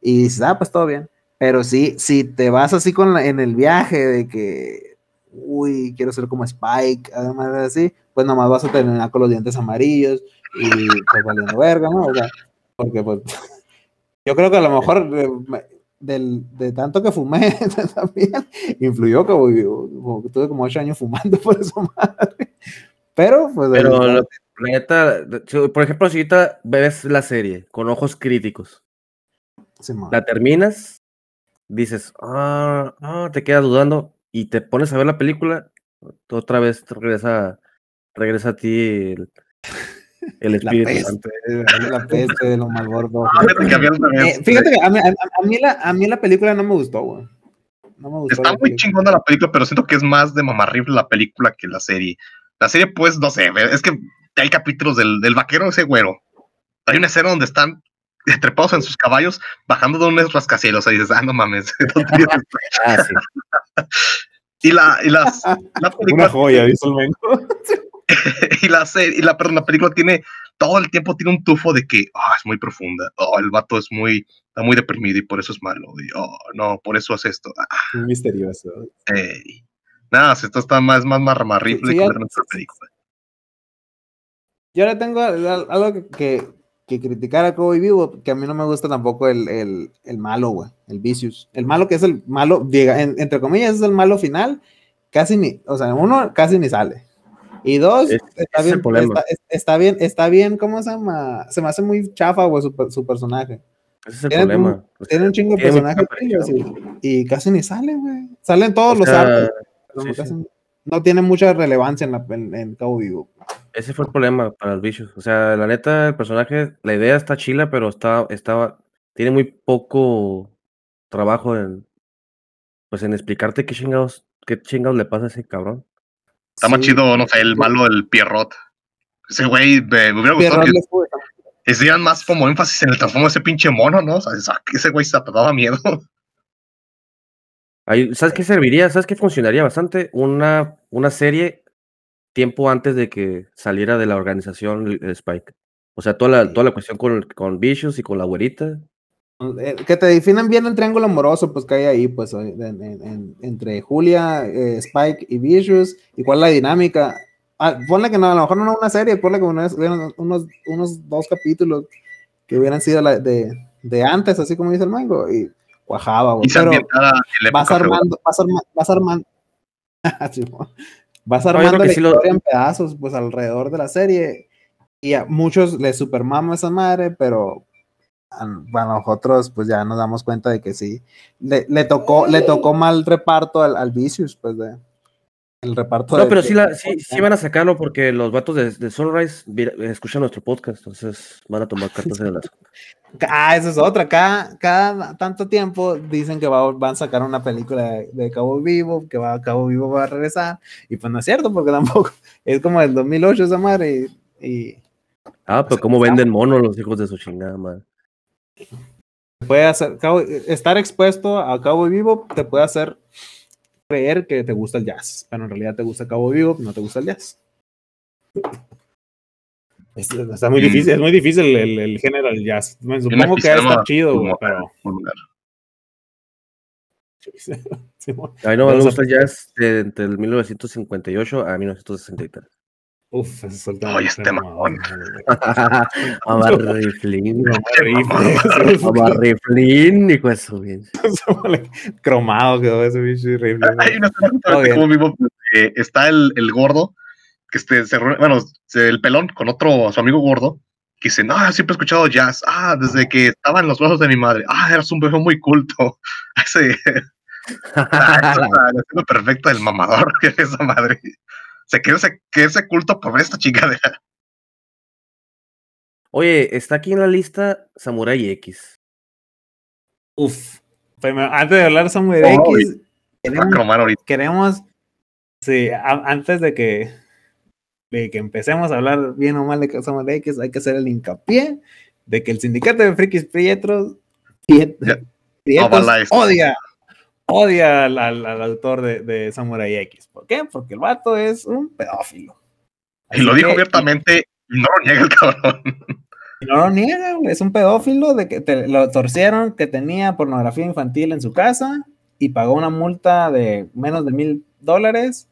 Y dices, ah, pues todo bien. Pero sí, si te vas así con la- en el viaje de que, uy, quiero ser como Spike, además de así, pues nomás vas a terminar con los dientes amarillos y pues valiendo verga, ¿no? O sea, porque pues yo creo que a lo mejor eh, del, de tanto que fumé también influyó que como que tuve como ocho años fumando por eso madre. Pero pues Pero la neta, por ejemplo, si ahorita ves la serie con ojos críticos, la terminas, dices, ah, ah, te quedas dudando y te pones a ver la película, otra vez regresa, regresa a ti el, el la Espíritu peste, Santo. la peste de los Malbordos. Ah, fíjate que había al revés. Eh, fíjate que a mí, a- a mí la, a mí la película no me gustó, güey. No me gustó. Está la muy película. chingona la película, pero siento que es más de mamarrifle la película que la serie. La serie, pues, no sé, es que hay capítulos del, del vaquero ese güero. Hay una escena donde están trepados en sus caballos, bajando de unos rascacielos. Ahí dices, ah, no mames. Ah, sí. y la, y las, la película, Una joya, dice el Mengo. y la serie, y la, perdón, la película tiene, todo el tiempo tiene un tufo de que, ah, es muy profunda. Oh, el vato es muy, está muy deprimido y por eso es malo. Y, oh, no, por eso es esto. Ah, Muy misterioso. ey. Nada, esto está más, más marramarrifle Sí, sí, que ver nuestra película. Yo ahora tengo al- algo que, que, que criticar a Cowboy Vivo, que a mí no me gusta tampoco el, el, el malo, güey, el Vicious. El malo que es el malo, diga, en- entre comillas, es el malo final, casi ni, o sea, uno casi ni sale. Y dos, Es- está, es bien, está, es- está bien, está bien, ¿cómo se llama? Se me hace muy chafa, güey, su, su personaje. Ese es el Tiene problema. un- Tiene un chingo de personajes y, y casi ni sale, güey. Salen todos O los sea, sí, sí. casi- no tiene mucha relevancia en, la, en, en Cowboy Vivo. Ese fue el problema para los bichos. O sea, la neta, el personaje, la idea está chila, pero está, estaba, tiene muy poco trabajo en, pues, en explicarte qué chingados, qué chingados le pasa a ese cabrón. Está más chido, no sé, el malo del Pierrot. Ese güey, me, me hubiera gustado Pierrot que hicieran más como énfasis en el transformo de ese pinche mono, ¿no? O sea, esa- ese güey se daba miedo. Ahí, ¿Sabes qué serviría? ¿Sabes qué funcionaría bastante? Una, una serie tiempo antes de que saliera de la organización el- el Spike. O sea, toda la, toda la cuestión con, con Vicious y con la güerita. Eh, que te definan bien el triángulo amoroso, pues que hay ahí, pues, en- en- en- entre Julia, eh, Spike y Vicious, y cuál es la dinámica. Ah, ponle que no, a lo mejor no una serie, ponle que unos, unos, unos dos capítulos que hubieran sido la- de, de antes, así como dice el mango, y cuajaba, güey. Pero vas armando, vas, arma- vas armando, Simón. Vas armando que la sí lo- historia en pedazos, pues alrededor de la serie. Y a muchos les supermama esa madre, pero a, a nosotros, pues ya nos damos cuenta de que sí. Le, le tocó, le tocó mal reparto al, al Vicious, pues de. El reparto No, de- pero sí, la, sí, sí van a sacarlo porque los vatos de, de Sunrise escuchan nuestro podcast, entonces van a tomar cartas en el asunto. Ah, esa es otra. Cada, cada tanto tiempo dicen que va- van a sacar una película de, de Cabo Vivo, que va, Cabo Vivo va a regresar. Y pues no es cierto, porque tampoco es como el 2008 esa madre. Y, y Ah, pero cómo venden monos los hijos de su chingada madre. Puede hacer, Cabo- estar expuesto a Cabo Vivo te puede hacer creer que te gusta el jazz, pero en realidad te gusta Cabo Vivo, no te gusta el jazz. Es- está muy difícil, es muy difícil el, el género del jazz. Me supongo que está chido, güey, pero. A mí no me gusta el jazz de, entre el 1958 a 1963. Uf, el tema. Ay, este mamón. Horrible. Amarriflín, hijo de su bien. Cromado quedó ese bicho horrible. Hay una como vivo, eh, está el, el gordo, que este, se bueno, se- el pelón con otro, su amigo gordo, que dice, no, siempre he escuchado jazz, ah, desde que estaba en los brazos de mi madre, ah, eras un viejo muy culto. Ese, ah, la escena perfecta del mamador que es esa madre. Se quiere ese, que ese culto por esta chingadera. Oye, está aquí en la lista Samurai X. Uf. Primero, antes de hablar de Samuel Ay. X, queremos, sí, a- antes de que, de que empecemos a hablar bien o mal de Samuel X, hay que hacer el hincapié de que el sindicato de frikis Prietros, Priet-. Prietos odia, odia al, al- al autor de, de Samurai X. ¿Por qué? Porque el vato es un pedófilo. Y lo dijo que- abiertamente, y no lo niega el cabrón. No lo niega, es un pedófilo de que te- lo torcieron que tenía pornografía infantil en su casa y pagó una multa de menos de mil dólares.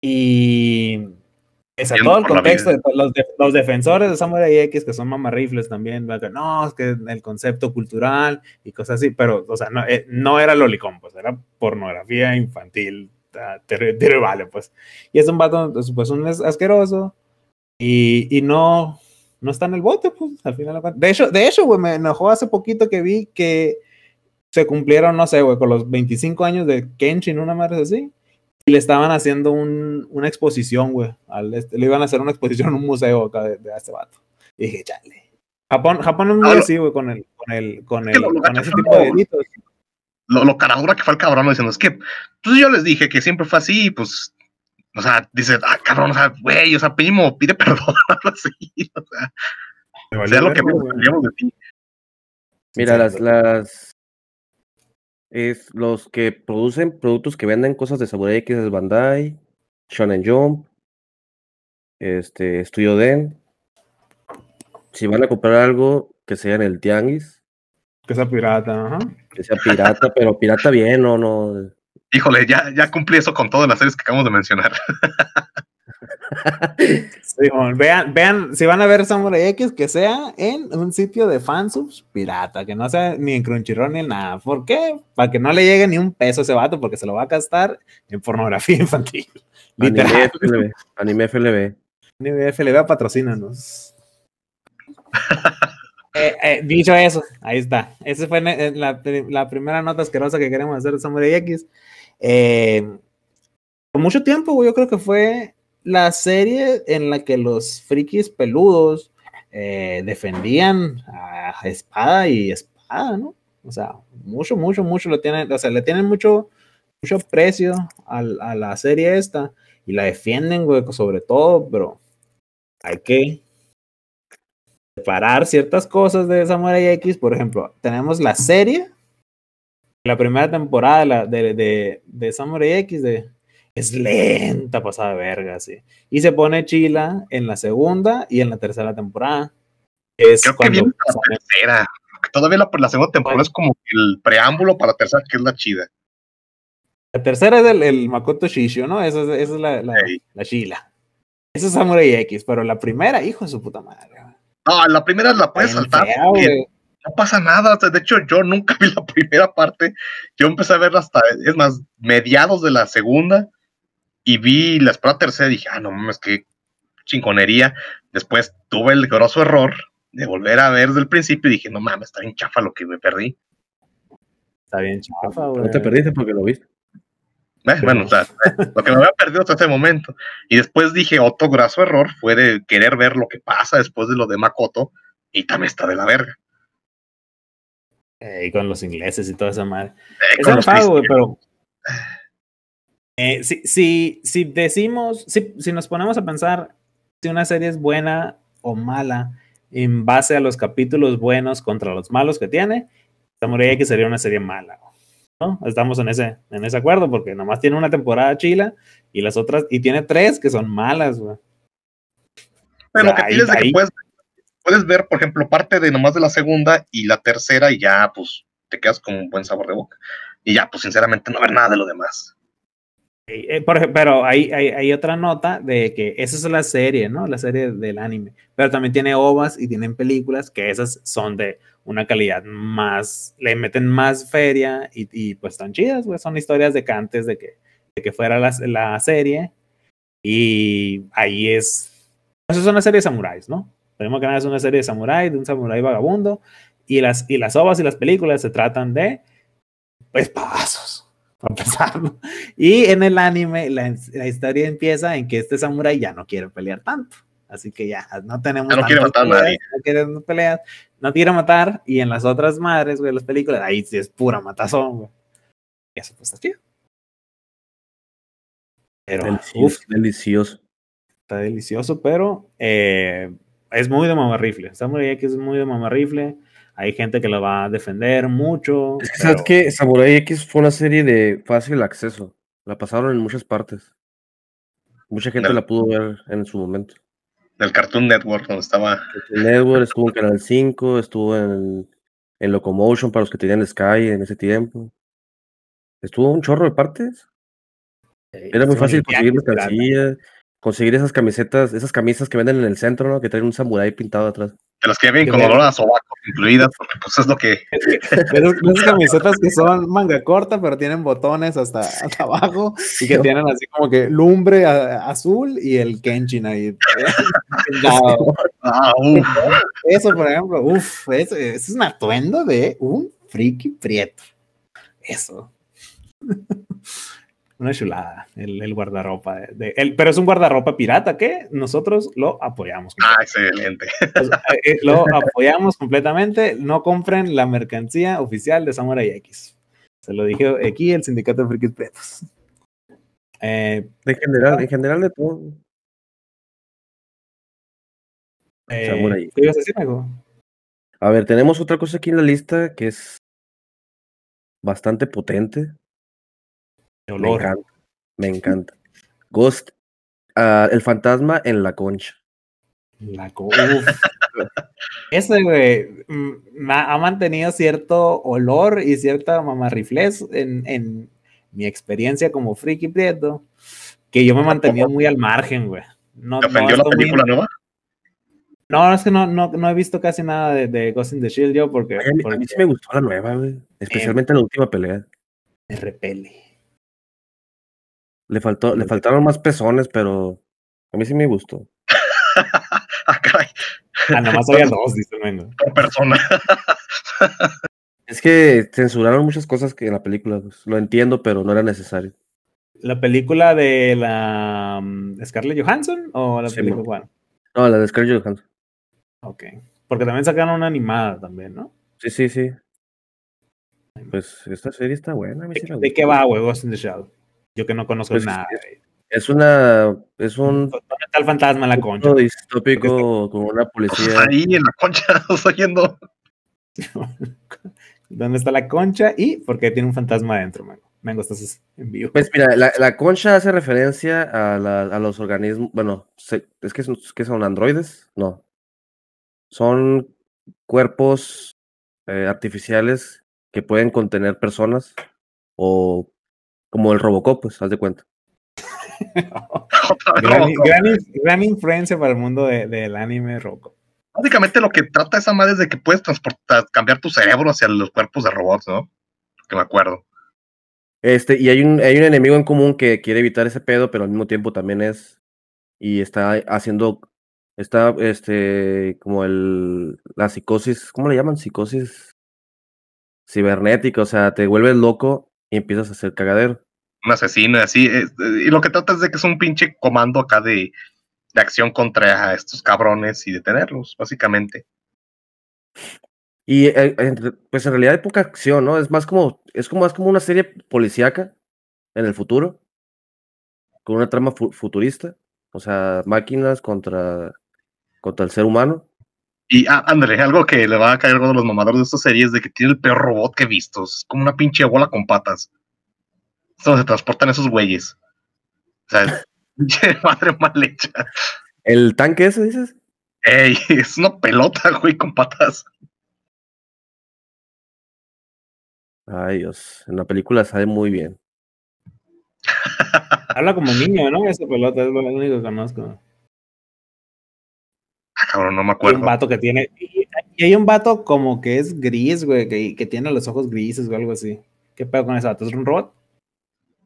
Y es a todo el contexto de los, de- los defensores de Samurai X, que son mamarrifles también, no, es que el concepto cultural y cosas así, pero, o sea, no, eh, no era lolicón, pues era pornografía infantil, terri- terrible, pues. Y es un vato, pues, un es- asqueroso y, y no, no está en el bote, pues, al final. de hecho, de hecho, güey, me enojó hace poquito que vi que se cumplieron, no sé, güey, con los 25 años de Kenshin, una madre así, le estaban haciendo un- una exposición, güey, al este- le iban a hacer una exposición en un museo acá de, de este vato. Y dije, chale. Japón, Japón es muy así, güey, con el, con el, con Es que el, con ese tipo de delitos. lo, lo caradura que fue el cabrón diciendo, es que, pues yo les dije que siempre fue así, y pues, o sea, dice, ah, cabrón, o sea, güey, o sea, primo, pide perdón, algo así, o sea, sea lo que queríamos de ti. Mira, las, las es los que producen productos que venden cosas de Samurai X es Bandai, Shonen Jump, este, Studio Den. Si van a comprar algo, que sea en el Tianguis, Que sea pirata, ajá. que sea pirata, pero pirata bien, no, no. Híjole, ya, ya cumplí eso con todas las series que acabamos de mencionar. Sí, bueno, vean, vean, si van a ver Samurai X, que sea en un sitio de fansubs pirata, que no sea ni en Crunchyroll ni en nada. ¿Por qué? Para que no le llegue ni un peso a ese vato, porque se lo va a gastar en pornografía infantil. Anime. FLB, Anime FLB. Ni FLB patrocínanos. Eh, eh, dicho eso, ahí está. Esa fue eh, la, la primera nota asquerosa que queremos hacer de Samurai X. Eh, por mucho tiempo, yo creo que fue la serie en la que los frikis peludos eh, defendían a espada y espada, ¿no? O sea, mucho, mucho, mucho lo tienen, o sea, le tienen mucho, mucho precio a la serie esta y la defienden, güey, sobre todo, pero hay que separar ciertas cosas de Samurai X. Por ejemplo, tenemos la serie, la primera temporada de, de, de, de Samurai X, de, es lenta, pasada de verga, sí. Y se pone chila en la segunda y en la tercera temporada. Es Creo que cuando viene la tercera. Todavía la, la segunda temporada es como el preámbulo para la tercera, que es la chida. la tercera es el, el Makoto Shishio, ¿no? Esa es, esa es la, la, chila. Esa es Samurai X, pero la primera, hijo de su puta madre. No, la primera la puedes Bien saltar. fea, no pasa nada. o sea, de hecho, yo nunca vi la primera parte. Yo empecé a verla hasta, es más, mediados de la segunda. Y vi la espera tercera y dije, ah, no mames, qué chingonería. Después tuve el grosso error de volver a ver desde el principio y dije, no mames, está bien chafa lo que me perdí. Está bien chafa, güey. No te perdiste porque lo viste. Eh, Bueno, o sea, lo que me había perdido hasta ese momento. Y después dije, otro graso error fue de querer ver lo que pasa después de lo de Makoto y también está de la verga. Eh, y con los ingleses y toda esa madre. Eh, Es pero. Eh, si, si, si decimos, si, si nos ponemos a pensar si una serie es buena o mala en base a los capítulos buenos contra los malos que tiene, Samurai X sería una serie mala. ¿no? Estamos en ese, en ese acuerdo porque nomás tiene una temporada chila y las otras, y tiene tres que son malas, güey. Pero lo que tienes es de que puedes, puedes ver, por ejemplo, parte de nomás de la segunda y la tercera y ya, pues, te quedas con un buen sabor de boca. Y ya, pues, sinceramente, no ver nada de lo demás. Eh, por pero hay, hay, hay otra nota de que esa es la serie, ¿no? La serie del anime. Pero también tiene ovas y tienen películas que esas son de una calidad más, le meten más feria y, y, pues están chidas, güey. Son historias de que antes de que, de que fuera la, la serie. Y ahí es, eso es una serie de samuráis, ¿no? Primero que nada es una serie de samuráis, de un samurái vagabundo. Y las, y las ovas y las películas se tratan de, pues, pasos, para empezar. Y en el anime, la, la historia empieza en que este samurái ya no quiere pelear tanto. Así que ya no tenemos. Ya no quiere matar a peleas, No quiere peleas, no quiere matar. Y en las otras madres, güey, las películas, ahí sí es pura matazón, güey. Y eso pues está chido. Pero, Delicioso. uf, delicioso. está delicioso, pero eh, es muy de mamarrifle. Samurai X es muy de mamarrifle. Hay gente que lo va a defender mucho. Es que, pero- ¿sabes qué? Samurai X fue una serie de fácil acceso. La pasaron en muchas partes. Mucha gente la pudo ver en su momento. Del Cartoon Network, donde estaba. Cartoon Network estuvo en Canal 5, estuvo en, en Locomotion para los que tenían Sky en ese tiempo. Estuvo un chorro de partes. Era muy fácil conseguir mercancía, conseguir esas camisetas, esas camisas que venden en el centro, ¿no? Que traen un samurái pintado atrás. De las que vienen con olor a sobaco incluidas, porque pues es lo que. De esas, camisetas que son manga corta, pero tienen botones hasta, hasta abajo y que tienen así como que lumbre a- azul y el Kenshin ahí. Ah, uf. Eso, por ejemplo, uff, eso, eso es un atuendo de un friki prieto. Eso. Una chulada, el, el guardarropa. De, de- el- pero es un guardarropa pirata que nosotros lo apoyamos. Ah, excelente. Eh, eh, lo apoyamos completamente. No compren la mercancía oficial de Samurai X. Se lo dije aquí el sindicato de frikis prietos. Eh, En general, en general de todo. eh, Samurai. ¿Qué ibas a decir, amigo? A ver, tenemos otra cosa aquí en la lista que es bastante potente. Me encanta. Me encanta. Ghost, ah, el fantasma en la concha. La co- uf. Ese, güey, ma- ha mantenido cierto olor y cierta mamarriflez en, en mi experiencia como friki prieto, que yo me he mantenido muy al margen, güey. No, ¿Te no ofendió la muy- nueva? No, es que no, no, no he visto casi nada de, de Ghost in the Shield yo porque, a, mí, a porque mí sí me gustó la nueva, güey. Especialmente la última pelea. me repele. Le, faltó, le faltaron más pezones, pero a mí sí me gustó. ah, caray, Ah, nomás había dos, dice mengo. por persona. Es que censuraron muchas cosas que en la película. pues, lo entiendo, pero no era necesario. ¿La película de la mm, Scarlett Johansson o la Sí, película? Bueno, No, la de Scarlett Johansson. ok. Porque también sacaron una animada también, ¿no? Sí, sí, sí. Pues esta serie está buena. a mí sí me ¿De qué va, güey, Ghost in the Shell? Yo que no conozco Pues, nada. Es una. Es un. ¿Dónde está el fantasma en la concha? mundo distópico con una policía. Ahí en la concha, estoy yendo. ¿Dónde está la concha? Y por qué tiene un fantasma adentro, Mengo. Mengo, estás en vivo. Pues mira, la, la concha hace referencia a, la- a los organismos. Bueno, se- es que son, que son androides. No. Son cuerpos eh, artificiales que pueden contener personas. O como el Robocop, pues, haz de cuenta. Gran, Robocop. gran, gran influencia para el mundo de- del anime roco. Básicamente lo que trata esa madre es de que puedes transportar, cambiar tu cerebro hacia los cuerpos de robots, ¿no? Que me acuerdo. Este, y hay un, hay un enemigo en común que quiere evitar ese pedo, pero al mismo tiempo también es. Y está haciendo. Está, este, como el. La psicosis. ¿Cómo le llaman? Psicosis cibernética. O sea, te vuelves loco y empiezas a hacer cagadero. Un asesino, así. eh, Y lo que trata es de que es un pinche comando acá de, de acción contra estos cabrones y detenerlos, básicamente. Y eh, pues en realidad hay poca acción, ¿no? Es más como, es como más como una serie policíaca en el futuro, con una trama fu- futurista, o sea, máquinas contra, contra el ser humano. Y ah, ándale, algo que le va a caer a uno de los mamadores de esta serie es de que tiene el peor robot que he visto. Es como una pinche bola con patas. Es donde se transportan esos güeyes. O sea, madre mal hecha. ¿El tanque ese, dices? Ey, es una pelota, güey, con patas. Ay, Dios, en la película sale muy bien. Habla como niño, ¿no? Esa pelota es lo único que conozco. Ah, cabrón, no me Hay un acuerdo. vato que tiene. Y y hay un vato como que es gris, güey, que, que tiene los ojos grises o algo así. ¿Qué pedo con ese vato? ¿Es un robot?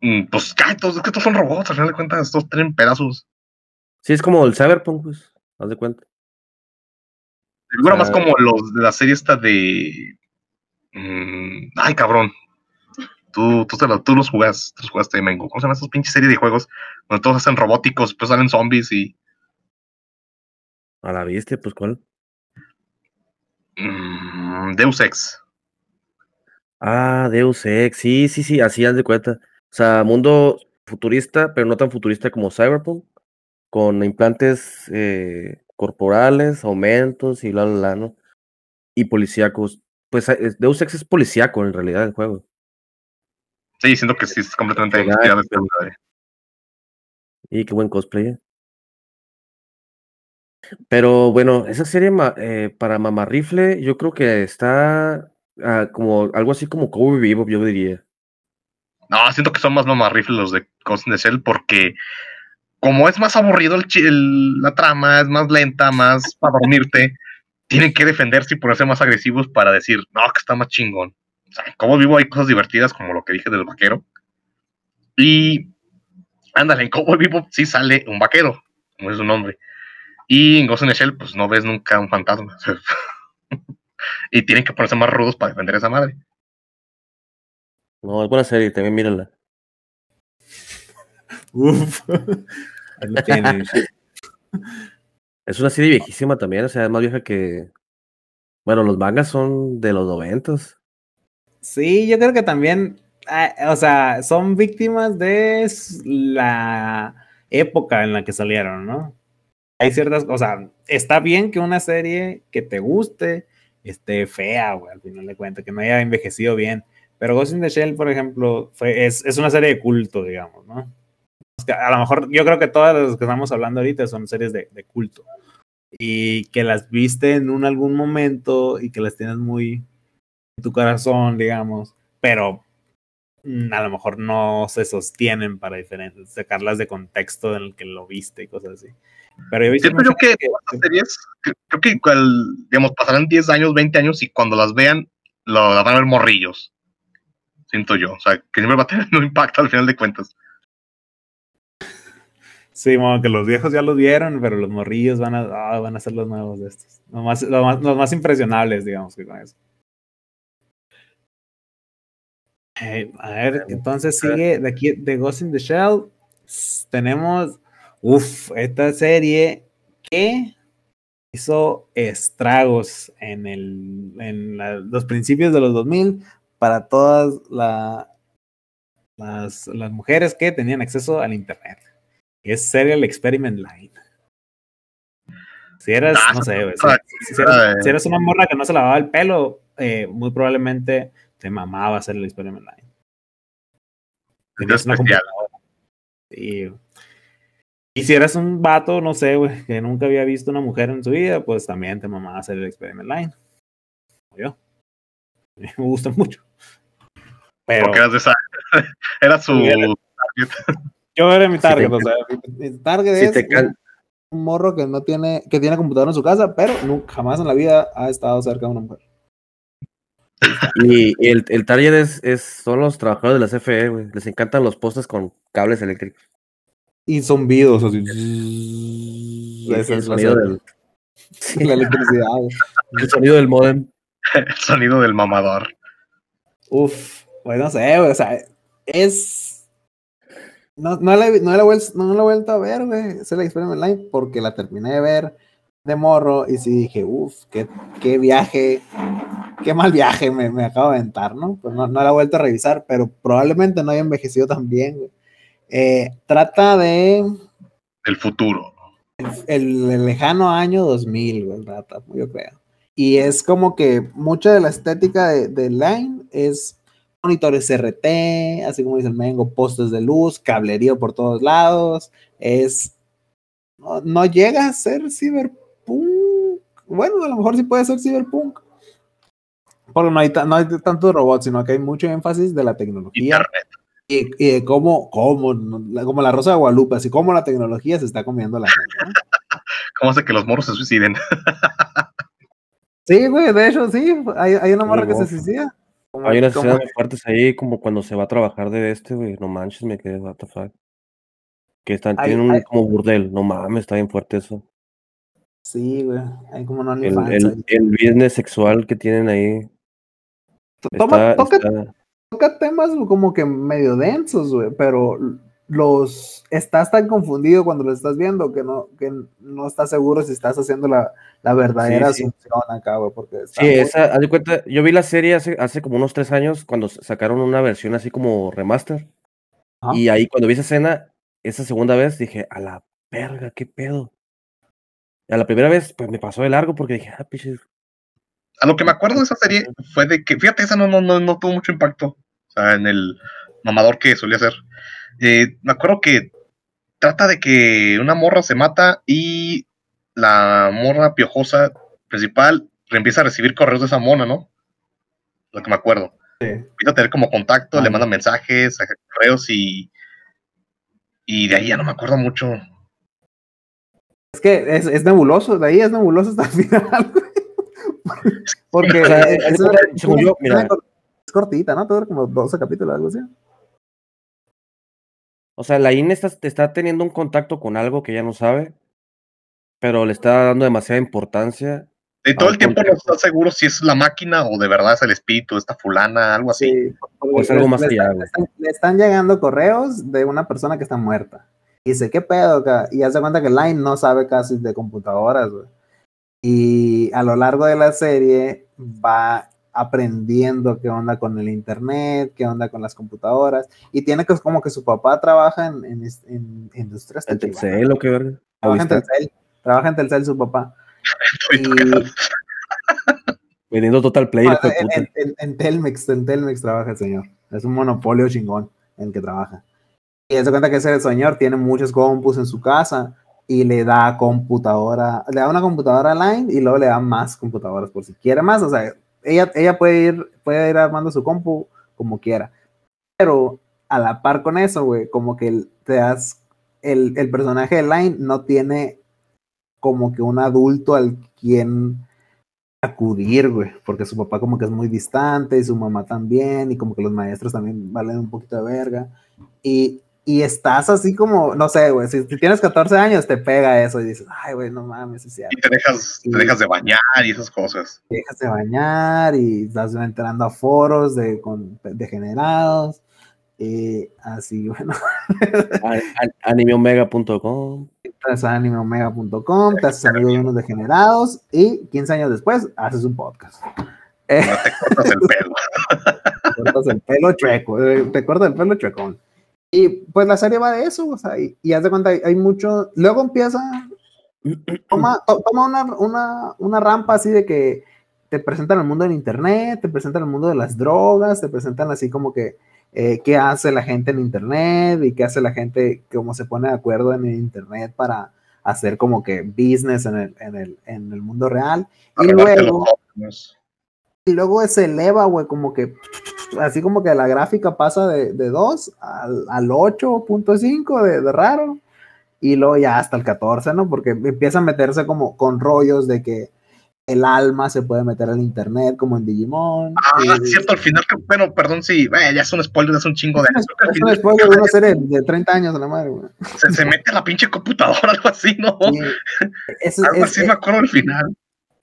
Mm, Pues, ¿qué? Todos, es que estos son robots, al final de cuentas, estos tienen pedazos. Sí, es como el Cyberpunk, pues, haz de cuenta. Figura más sea- como los de la serie esta de. mm, ay, cabrón. Tú, tú, la- tú los jugas, tú los jugaste, Mengo. ¿Cómo se llama esas pinches series de juegos donde todos hacen robóticos, pues salen zombies y. A la viste, pues, ¿cuál? mm, Deus Ex. Ah, Deus Ex, sí, sí, sí, así haz de cuenta. O sea, mundo futurista, pero no tan futurista como Cyberpunk, con implantes eh, corporales, aumentos y bla, bla, bla, ¿no? Y policíacos. Pues eh, Deus Ex es policíaco en realidad el juego. Sí, siento que sí es completamente pero-. Y qué buen cosplay. eh. Pero bueno, esa serie ma- eh, para Mamá Rifle, yo creo que está ah, como algo así como Cowboy Bebop, yo diría. No, siento que son más mamarrifles los de Ghost in the Shell porque como es más aburrido el, el- la trama, es más lenta, más para dormirte, tienen que defenderse y ponerse más agresivos para decir, no, que está más chingón. O sea, como vivo hay cosas divertidas como lo que dije del vaquero. Y ándale, en Cowboy Vivo sí sale un vaquero, como es su nombre. Y en Ghost in the Shell, pues no ves nunca un fantasma. y tienen que ponerse más rudos para defender a esa madre. No, es buena serie, también mírenla. Uf. Ahí lo tienen. Es una serie viejísima también, o sea, es más vieja que. Bueno, los mangas son de los noventas. Sí, yo creo que también, ah, o sea, son víctimas de la época en la que salieron, ¿no? Hay ciertas, o sea, está bien que una serie que te guste esté fea, güey, al final de cuentas, que no haya envejecido bien. Pero Ghost in the Shell, por ejemplo, fue, es, es una serie de culto, digamos, ¿no? Es que a lo mejor yo creo que todas las que estamos hablando ahorita son series de, de culto. Y que las viste en un algún momento y que las tienes muy en tu corazón, digamos, pero mm, a lo mejor no se sostienen para diferentes, sacarlas de contexto en el que lo viste y cosas así. Pero yo he visto yo que las series, que- creo que digamos, pasarán 10 años, 20 años y cuando las vean, lo, las van a ver morrillos. Siento yo. O sea, que siempre va a tener un impacto al final de cuentas. Sí, bueno, que los viejos ya los vieron, pero los morrillos van a, ah, van a ser los nuevos de estos. Los más, los más, más impresionables, digamos, que con eso. Eh, a ver, entonces sigue de aquí de Ghost in the Shell. Tenemos, uff, esta serie que hizo estragos en, el, en los principios de los 2000 para todas la- las, las mujeres que tenían acceso al Internet es Serial Experiment Line. Si eras, Ah, no sé, si, si eras, si eras una morra que no se lavaba el pelo, eh, muy probablemente te mamaba hacer el Experiment Line. Tenías una. Y si eras un vato, no sé, güey, que nunca había visto una mujer en su vida, pues también te mamaba hacer el Experiment Line. Como yo. Me gusta mucho. Pero Porque eras de esa. Era su. Sí, era- yo era mi Si target, te- o sea, El target Si es te can- un morro que no tiene, que tiene computadora en su casa, pero nunca, jamás en la vida ha estado cerca de una mujer. Y el, el target es, es, son los trabajadores de la CFE, güey. Les encantan los postes con cables eléctricos. Y zumbidos así. Y Ese el es sonido la- del, la electricidad. el sonido del modem. El sonido del mamador. Uf, pues no sé, güey, o sea, es. No, no, la, he- no, la vuel- no la he vuelto a ver, güey. Se la Experiment Online porque la terminé de ver de morro y sí dije, uf, qué, qué viaje, qué mal viaje me, me acabo de aventar, ¿no? Pues no, no la he vuelto a revisar, pero probablemente no haya envejecido tan bien, güey. Eh, trata de Del futuro. el, el lejano año 2000, güey, trata, yo creo. Y es como que mucha de la estética de, de Line es monitores RT, así como dice el Mengo, postes de luz, cablerío por todos lados. Es. No, no llega a ser cyberpunk. Bueno, a lo mejor sí puede ser cyberpunk. Porque no hay, no hay tantos robots, sino que hay mucho énfasis de la tecnología Internet. y, y de cómo, cómo, como la Rosa de Guadalupe, así como la tecnología se está comiendo a la gente. ¿no? ¿Cómo hace que los moros se suiciden? Sí, güey, de hecho, sí. Hay, hay una morra que se suicida. Como- Hay unas como- escenas muy fuertes ahí, como cuando se va a trabajar de este, güey. No manches, me quedé, what the fuck. Que están, tienen un como burdel. No mames, está bien fuerte eso. Sí, güey. Hay como un El, el, el business sexual que tienen ahí. Toma- Está, toca, está- toca temas como que medio densos, güey, pero los estás tan confundido cuando lo estás viendo que no, que no estás seguro si estás haciendo la, la verdadera Sí, sí. asunción acá, güey, porque está Sí, muy- esa, haz de cuenta, yo vi la serie hace, hace como unos tres años cuando sacaron una versión así como remaster. Ajá. Y ahí cuando vi esa escena, esa segunda vez dije, a la verga, qué pedo. Y a la primera vez, pues me pasó de largo porque dije, ah, pinches. A lo que me acuerdo de esa serie fue de que, fíjate, esa no, no, no, no tuvo mucho impacto. O sea, en el mamador que solía ser. Eh, me acuerdo que trata de que una morra se mata y la morra piojosa principal empieza a recibir correos de esa mona, ¿no? Lo que me acuerdo. Sí. Empieza a tener como contacto, le mandan mensajes, correos y. Y de ahí ya no me acuerdo mucho. Es que es, es nebuloso, de ahí es nebuloso hasta el final, güey. Porque es, cortita, ¿no? Dura como 12 capítulos, algo así. O sea, la INE está, está teniendo un contacto con algo que ya no sabe, pero le está dando demasiada importancia. De todo el tiempo no está seguro si es la máquina o de verdad es el espíritu, esta fulana, algo así. Sí, O es algo le- más le allá, están- Le están llegando correos de una persona que está muerta. Y dice, ¿qué pedo? acá?" Y hace cuenta que Line no sabe casi de computadoras, güey. Y a lo largo de la serie va aprendiendo qué onda con el internet, qué onda con las computadoras. Y tiene que como que su papá trabaja en, en, en industrias El techilanas. Telcel, lo que verga. Trabaja en Telcel, trabaja en Telcel su papá. Tocado. Vendiendo Total Play, en, en- en- en Telmex, en Telmex trabaja el señor. Es un monopolio chingón en el que trabaja. Y se cuenta que ese señor tiene muchos compus en su casa y le da computadora, le da una computadora line y luego le da más computadoras por si quiere más. O sea, ella, ella puede ir, puede ir armando su compu como quiera. Pero a la par con eso, güey, como que te das, el, el personaje de Line no tiene como que un adulto al quien acudir, güey, porque su papá como que es muy distante y su mamá también, y como que los maestros también valen un poquito de verga. Y, y estás así como, no sé, güey, si, si tienes 14 años te pega eso y dices, ay, güey, no mames, es cierto. Y te dejas, te dejas de bañar y esas cosas. Te dejas de bañar y estás entrando a foros de con degenerados. Y así, bueno, Animeomega.com. entras a animeomega.com, te haces amigo de unos degenerados y 15 años después haces un podcast. Eh, No te cortas el pelo. te cortas el pelo chueco, eh, te cortas el pelo chuecón. Y pues la serie va de eso, o sea, y, y haz de cuenta, hay, hay mucho, luego empieza, toma, to- toma una, una, una rampa así de que te presentan el mundo del internet, te presentan el mundo de las drogas, te presentan así como que eh, qué hace la gente en internet y qué hace la gente, cómo se pone de acuerdo en el internet para hacer como que business en el, en el, en el mundo real. Y luego, y luego se eleva, güey, como que así como que la gráfica pasa de, de 2 al, al 8.5 de, de raro y luego ya hasta el 14, ¿no? Porque empieza a meterse como con rollos de que el alma se puede meter al internet como en Digimon. Ah, Eh, cierto, al final, que- bueno, perdón si eh, ya son spoilers, es un chingo de es. Al un spoiler de una serie de 30 años a la madre, güey. se, se mete a la pinche computadora, algo así, ¿no? Sí, es- Algo es- así me acuerdo al final.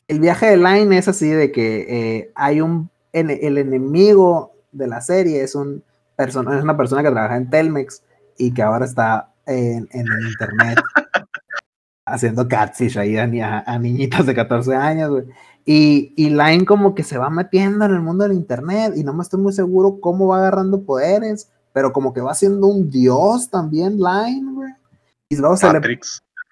el viaje de Line es así de que eh, hay un el enemigo de la serie es un persona es una persona que trabaja en Telmex y que ahora está en, en el internet haciendo catfish ahí a, a- a niñitas de 14 años, güey. Y, y Line como que se va metiendo en el mundo del internet y no me estoy muy seguro cómo va agarrando poderes, pero como que va siendo un dios también Line, güey. Y luego se le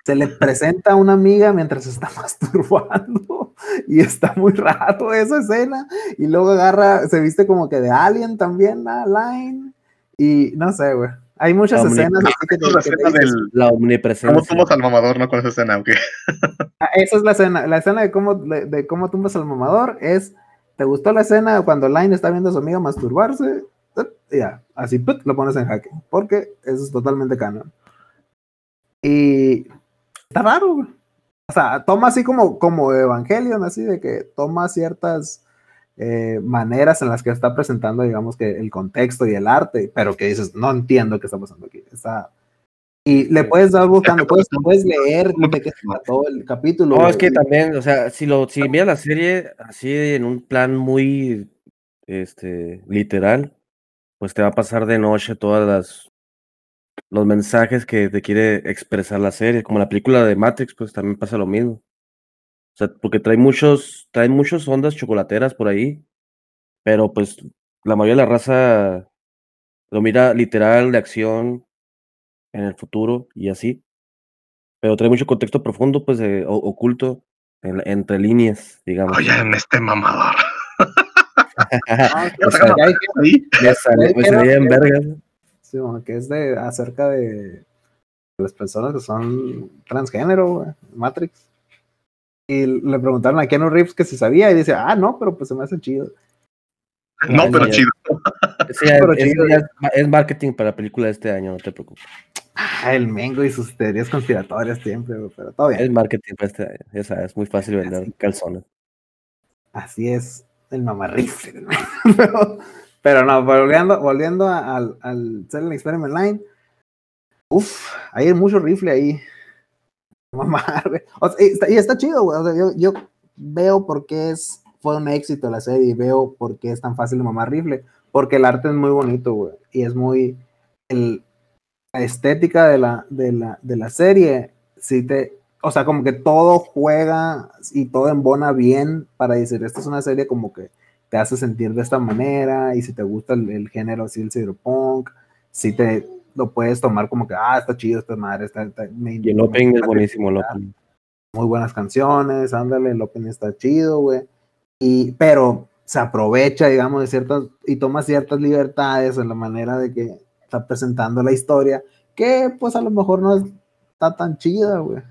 se le presenta a una amiga mientras se está masturbando y está muy rato esa escena y luego agarra, se viste como que de alien también, la Line y no sé, güey. Hay muchas escenas así que, la que te escena dices, del. La ¿Cómo omnipresencia. tumbas al mamador, no? Con esa escena, ok. Ah, esa es la escena, la escena de cómo, de, de cómo tumbas al mamador es, ¿te gustó la escena cuando Line está viendo a su amiga masturbarse? Y Ya, así put, lo pones en jaque, porque eso es totalmente canon. Y está raro, güey. O sea, toma así como, como Evangelion, así de que toma ciertas eh, maneras en las que está presentando, digamos que el contexto y el arte, pero que dices, no entiendo qué está pasando aquí. Está... Y le puedes dar buscando, puedes, puedes leer de qué se trató el capítulo. No, es que también, o sea, si lo, si miras la serie así en un plan muy este literal, pues te va a pasar de noche todas las los mensajes que te quiere expresar la serie, como la película de Matrix, pues también pasa lo mismo. O sea, porque trae muchos, trae muchas ondas chocolateras por ahí, pero pues la mayoría de la raza lo mira literal de acción en el futuro y así. Pero trae mucho contexto profundo, pues de- o- oculto en entre líneas, digamos. Oye, en este mamador. Ah. Me, salía en vergas. Sí, bueno, que es de acerca de las personas que son transgénero, güey, Matrix. Y le preguntaron a Keanu Reeves que si sabía y dice, ah, no, pero pues se me hace chido. No, pero chido. Sí, Pero es, chido, es ma- es marketing para la película de este año, no te preocupes. Ah, el Mengo y sus teorías conspiratorias siempre, pero todo bien. Es marketing para este año. Ya sabes, es muy fácil vender calzones. Así es, el mamarrifle. pero, pero no, volviendo, volviendo a- al, al Silent Experiment Line, uff, hay mucho rifle ahí. Güey. O y, está, chido, güey. Yo, yo veo por qué es, fue un éxito la serie y veo por qué es tan fácil de mamar rifle. Porque el arte es muy bonito, güey. Y es muy. El, la estética de la, de la, de la serie, sí te, o sea, como que todo juega y todo embona bien para decir, esta es una serie como que te hace sentir de esta manera y si te gusta el, el género así, el cyberpunk, si te lo puedes tomar como que, ah, está chido esta madre, está, está- me- Y el opening es buenísimo, el opening. muy buenas canciones, ándale, el opening está chido, güey. Y, pero se aprovecha, digamos, de ciertas, y toma ciertas libertades en la manera de que está presentando la historia, que pues a lo mejor no está tan chida, güey.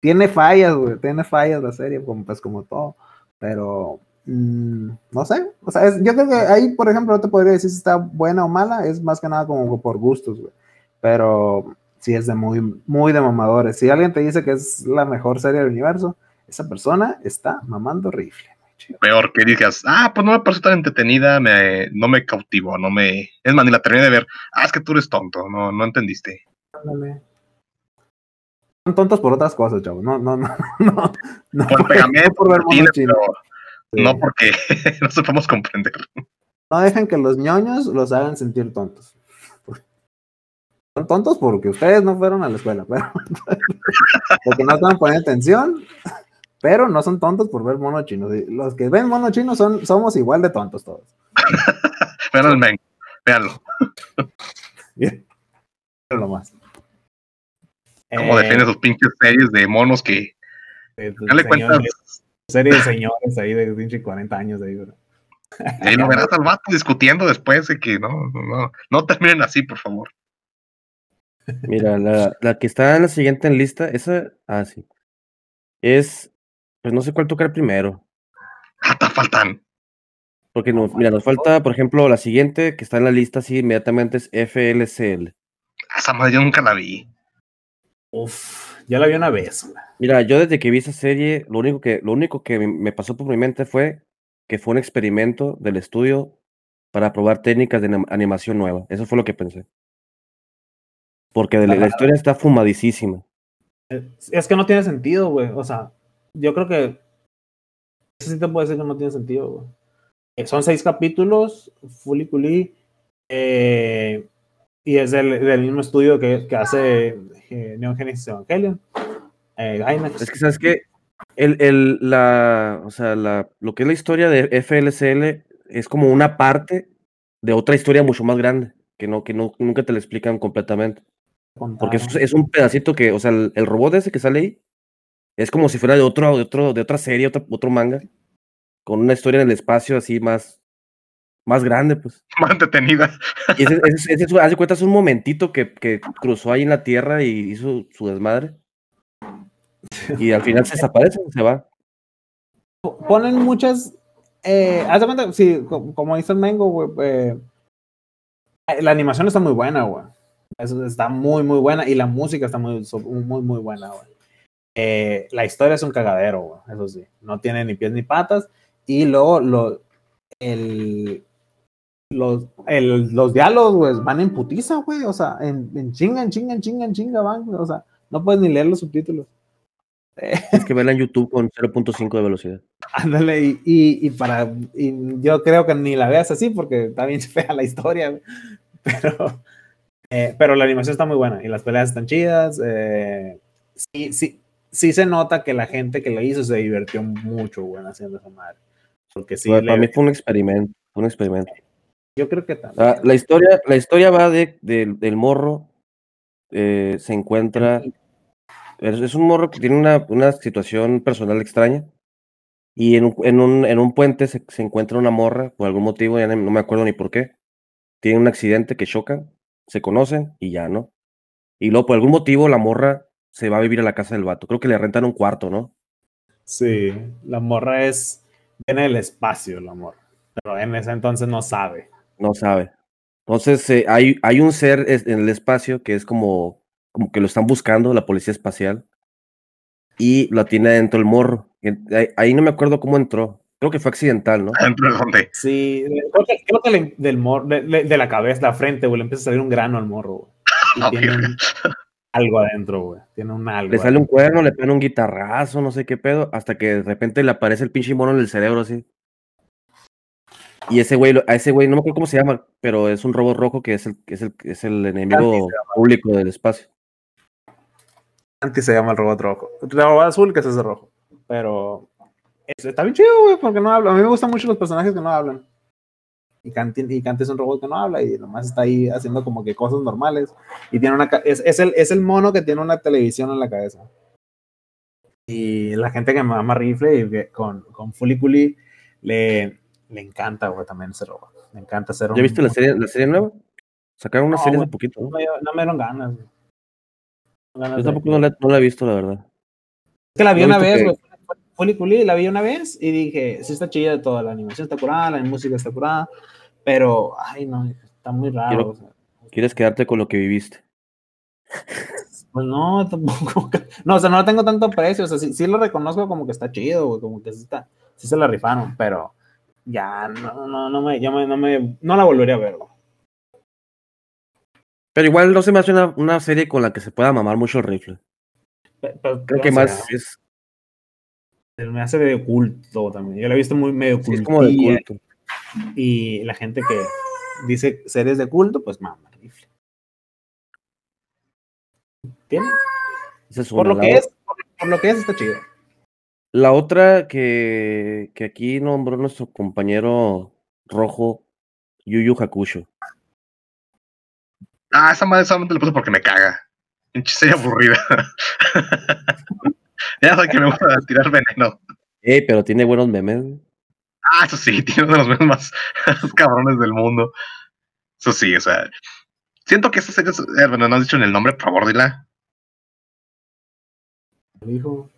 Tiene fallas, güey, tiene fallas la serie, como, pues como todo, pero mm, no sé, o sea, es- yo creo que ahí, por ejemplo, no te podría decir si está buena o mala, es más que nada como por gustos, güey. Pero sí es de muy, muy de mamadores. Si alguien te dice que es la mejor serie del universo, esa persona está mamando rifle. Peor que digas, ah, pues no me pareció tan entretenida, me, no me cautivó, no me. Es más, ni la terminé de ver. Ah, es que tú eres tonto, no, no entendiste. Ándale. Son tontos por otras cosas, chavo. No, no, no, no. no Por pegamento, por ver monos chinos. pero Sí. no porque no sepamos comprender. No dejen que los ñoños los hagan sentir tontos. Son tontos porque ustedes no fueron a la escuela, pero porque no estaban poniendo atención, pero no son tontos por ver monos chinos. Los que ven monos chinos son, somos igual de tontos todos. Vean el men, véanlo. Pero lo más. Cómo Eh, defiende sus pinches series de monos que, eh, dale cuenta, señores, serie de señores ahí de pinche 40 años ahí, ¿verdad? ahí lo verás al vato discutiendo después de que no, no, no, no terminen así, por favor. Mira, la, la que está en la siguiente en lista, esa, ah, sí. Es, pues no sé cuál tocar primero. Ah, te faltan. Porque no, mira, nos falta, por ejemplo, la siguiente que está en la lista así inmediatamente es FLCL. Esa madre yo nunca la vi. Uf, Ya la vi una vez. Mira, yo desde que vi esa serie, lo único que, lo único que me- pasó por mi mente fue que fue un experimento del estudio para probar técnicas de anim- animación nueva. Eso fue lo que pensé. Porque la, la historia está fumadísima. Es que no tiene sentido, güey. O sea, yo creo que. Eso sí te puede decir que no tiene sentido, güey. Eh, Son seis capítulos, Fully Culi. eh, y es del, mismo estudio que, que hace eh, Neon Genesis Evangelion. Eh. Es que, ¿sabes qué? El, el, la, o sea, la, lo que es la historia de FLCL es como una parte de otra historia mucho más grande, que no, que no, nunca te la explican completamente. Porque es, es un pedacito que, o sea, el, el robot ese que sale ahí es como si fuera de otro, de otro, de otra serie, otro, otro manga, con una historia en el espacio así más, más grande, pues. Más entretenida. Y ese, ese, ese, de cuenta, es un momentito que, que cruzó ahí en la Tierra y hizo su desmadre. Y al final se desaparece, se va. Ponen muchas. Eh, haz de cuenta, sí, co- como dice el Mengo, güey. eh, la animación está muy buena, güey. Eso está muy, muy buena. Y la música está muy, muy, muy buena, güey. Eh, la historia es un cagadero, güey. Eso sí. No tiene ni pies ni patas. Y luego lo, el, los, el- los diálogos, güey, van en putiza, güey. O sea, en, en chinga, en chinga, en chinga, en chinga van. O sea, no puedes ni leer los subtítulos. Es que verla en YouTube con 0.5 de velocidad. Ándale, y, y, y para. Y yo creo que ni la veas así porque está bien fea la historia, güey. pero. eh, pero la animación está muy buena y las peleas están chidas. eh, sí, sí, sí se nota que la gente que lo hizo se divirtió mucho, güey, haciendo esa madre. Porque sí, Para, mí fue un experimento, fue un experimento. Yo creo que también. la historia, la historia va de, del- del morro, eh, se encuentra, es, es un morro que tiene una, una situación personal extraña y en un, en un, en un puente se, se encuentra una morra, por algún motivo, ya no no me acuerdo ni por qué, tiene un accidente que chocan, se conocen y ya, ¿no? Y luego por algún motivo la morra se va a vivir a la casa del vato, creo que le rentan un cuarto, ¿no? Sí, la morra es. Viene del espacio, la morra. Pero en ese entonces no sabe. No sabe. Entonces, eh, hay, hay un ser en el espacio que es como, como que lo están buscando, la policía espacial, y lo tiene adentro el morro. Y ahí, ahí no me acuerdo cómo entró. Creo que fue accidental, ¿no? Adentro de donde. Sí, creo que, creo que le- del mor- de, de- de la cabeza, la frente, güey, le empieza a salir un grano al morro, güey. Y Ah, tiene un- algo adentro, güey. Tiene un algo. Le sale un cuerno, le pega un guitarrazo, no sé qué pedo, hasta que de repente le aparece el pinche mono en el cerebro así. Y ese güey, a ese güey, no me acuerdo cómo se llama, pero es un robot rojo que es el, que es el, que es el enemigo público del espacio. Antes se llama el robot rojo. El robot azul que es ese rojo. Pero es- está bien chido, güey, porque no habla. A mí me gustan mucho los personajes que no hablan. Y Kanti, y Kanti es un robot que no habla y nomás está ahí haciendo como que cosas normales. Y tiene una es, es el, es el mono que tiene una televisión en la cabeza. Y la gente que me ama rifle y que con, con Fuliculi le, le encanta, güey, también ese robot. Le encanta ser ¿Ya viste la serie, la serie nueva? Sacaron una No, serie güey. hace poquito, ¿no? No, me- no me dieron ganas. güey. Ganas Yo de- tampoco no la, no la he visto, la verdad. Es que la vi No una vez, que- güey. Fully Culi, la vi una vez y dije, sí está chida toda la animación, está curada, la música está curada, pero, ay, no, está muy raro. Quiero- o sea, Quieres quedarte con lo que viviste. pues no, tampoco. No, o sea, no la tengo tanto precio, o sea, sí, sí lo reconozco como que está chido, güey, como que sí, está, sí se la rifaron, pero ya, no, no, no me, ya me, no me, no la volvería a ver. Pero igual no se me hace una, una serie con la que se pueda mamar mucho el rifle. Pero, Creo que sea, más es, me hace de culto también. Yo la he visto muy medio sí, es como de culto. y la gente que dice series de culto, pues mama, rifle. ¿Tiene? Esa es Por lo La que es, por, por lo que es, está chido. La otra que, que aquí nombró nuestro compañero rojo, Yu Yu Hakusho. Ah, esa madre solamente le puse porque me caga. Serie aburrida. ya sé que me gusta tirar veneno. Ey, pero tiene buenos memes. Ah, eso sí, tiene uno de los memes más cabrones del mundo. Eso sí, o sea. Siento que esta serie, es- eh, bueno, no has dicho en el nombre, por favor, dila. Dijo.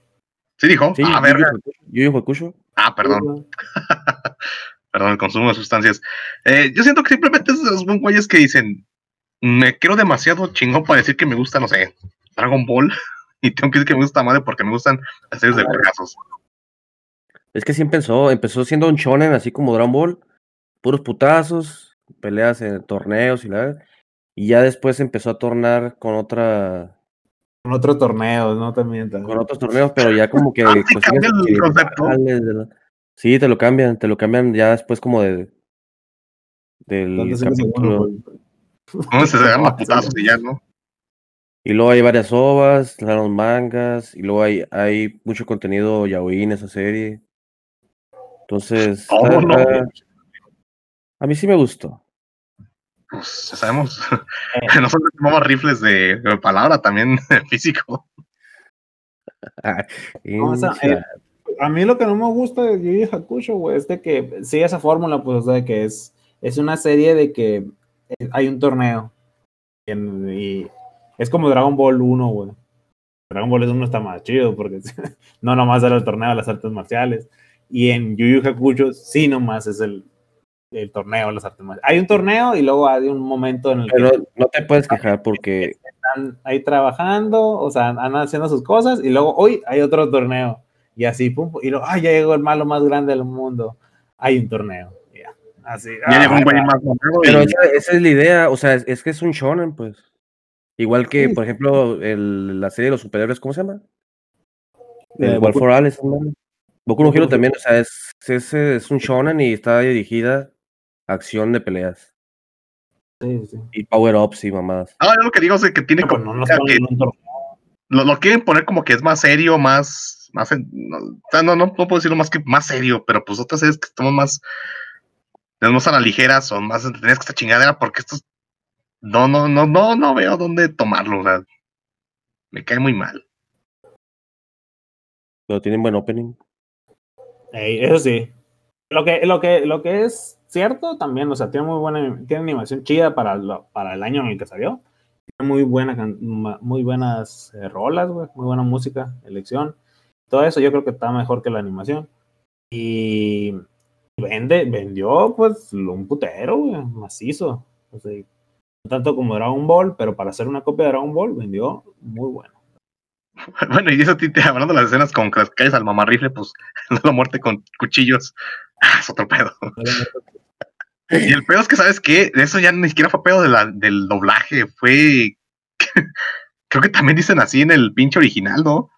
Sí dijo. Sí, ah, Yu verga. Yu Hakusho. Ah, perdón, perdón, el consumo de sustancias. Eh, yo siento que simplemente son güeyes que dicen, me quiero demasiado chingón para decir que me gusta, no sé, Dragon Ball. Y tengo que decir que me gusta madre porque me gustan las series de vergazos. Es que sí empezó, empezó siendo un shonen así como Dragon Ball, puros putazos, peleas en torneos y la y ya después empezó a tornar con otra Con otro torneo, no te mientas. con otros torneos, pero ya como que Ah, sí, el te lo cambian, te lo cambian ya después como de del ¿Dónde es el segundo, capítulo. No se agarran putazos y ya, ¿no? Y luego hay varias ovas, los mangas, y luego hay, hay mucho contenido yaoi en esa serie. Entonces, Oh, está- no. está- a mí sí me gustó. Pues ya sabemos. No solo tomamos rifles de, de palabra, también físico. No, esa- Hincha. eh, A mí lo que no me gusta de Yu Yu Hakusho, güey, es de que sí, esa fórmula, pues, o sea, que es, es una serie de que eh, hay un torneo. En- y es como Dragon Ball 1, güey. Dragon Ball 1 está más chido porque no nomás era el torneo de las artes marciales. Y en Yu Yu Hakusho sí nomás es el, el torneo las artes marciales. Hay un torneo y luego hay un momento en el que Pero no te puedes quejar porque están ahí trabajando, o sea, andan haciendo sus cosas y luego hoy hay otro torneo y así, pum, pum, y luego, ay, ya llegó el malo más grande del mundo, hay un torneo, así. Ya un ah, más mamado Pero y- esa, esa es la idea, o sea, es, es que es un shonen, pues. Igual que, Sí. por ejemplo, el- la serie de los superhéroes, ¿cómo se llama? Eh, El War for madre. Boku no Hero también, o sea, es, es, es un shonen y está dirigida acción de peleas. sí, sí. Y power-ups y mamadas. No, yo lo que digo es que tiene como no que lo, lo quieren poner como que es más serio, más, más, no, o sea, no, no, no puedo decirlo más que más serio, pero pues otras series que estamos más, tenemos a la ligera, son más entretenidas que esta chingadera, porque estos, no, no, no, no, no veo dónde tomarlo, o sea, me cae muy mal. Pero tienen buen opening. Eso sí. Lo que, lo, que, lo que es cierto también, o sea, tiene muy buena tiene animación chida para, para el año en el que salió. Tiene muy, buena, muy buenas eh, rolas, güey, muy buena música, elección. Todo eso yo creo que está mejor que la animación. Y vende, vendió pues un putero, güey, macizo. O sea, tanto como Dragon Ball, pero para hacer una copia de Dragon Ball vendió muy bueno. Bueno, y eso, Tite, hablando de las escenas con que calles al mamarrifle, pues, la muerte con cuchillos, ah, es otro pedo. Y el pedo es que, ¿sabes qué? Eso ya ni siquiera fue pedo de la- del doblaje, fue... Creo que también dicen así en el pinche original, ¿no?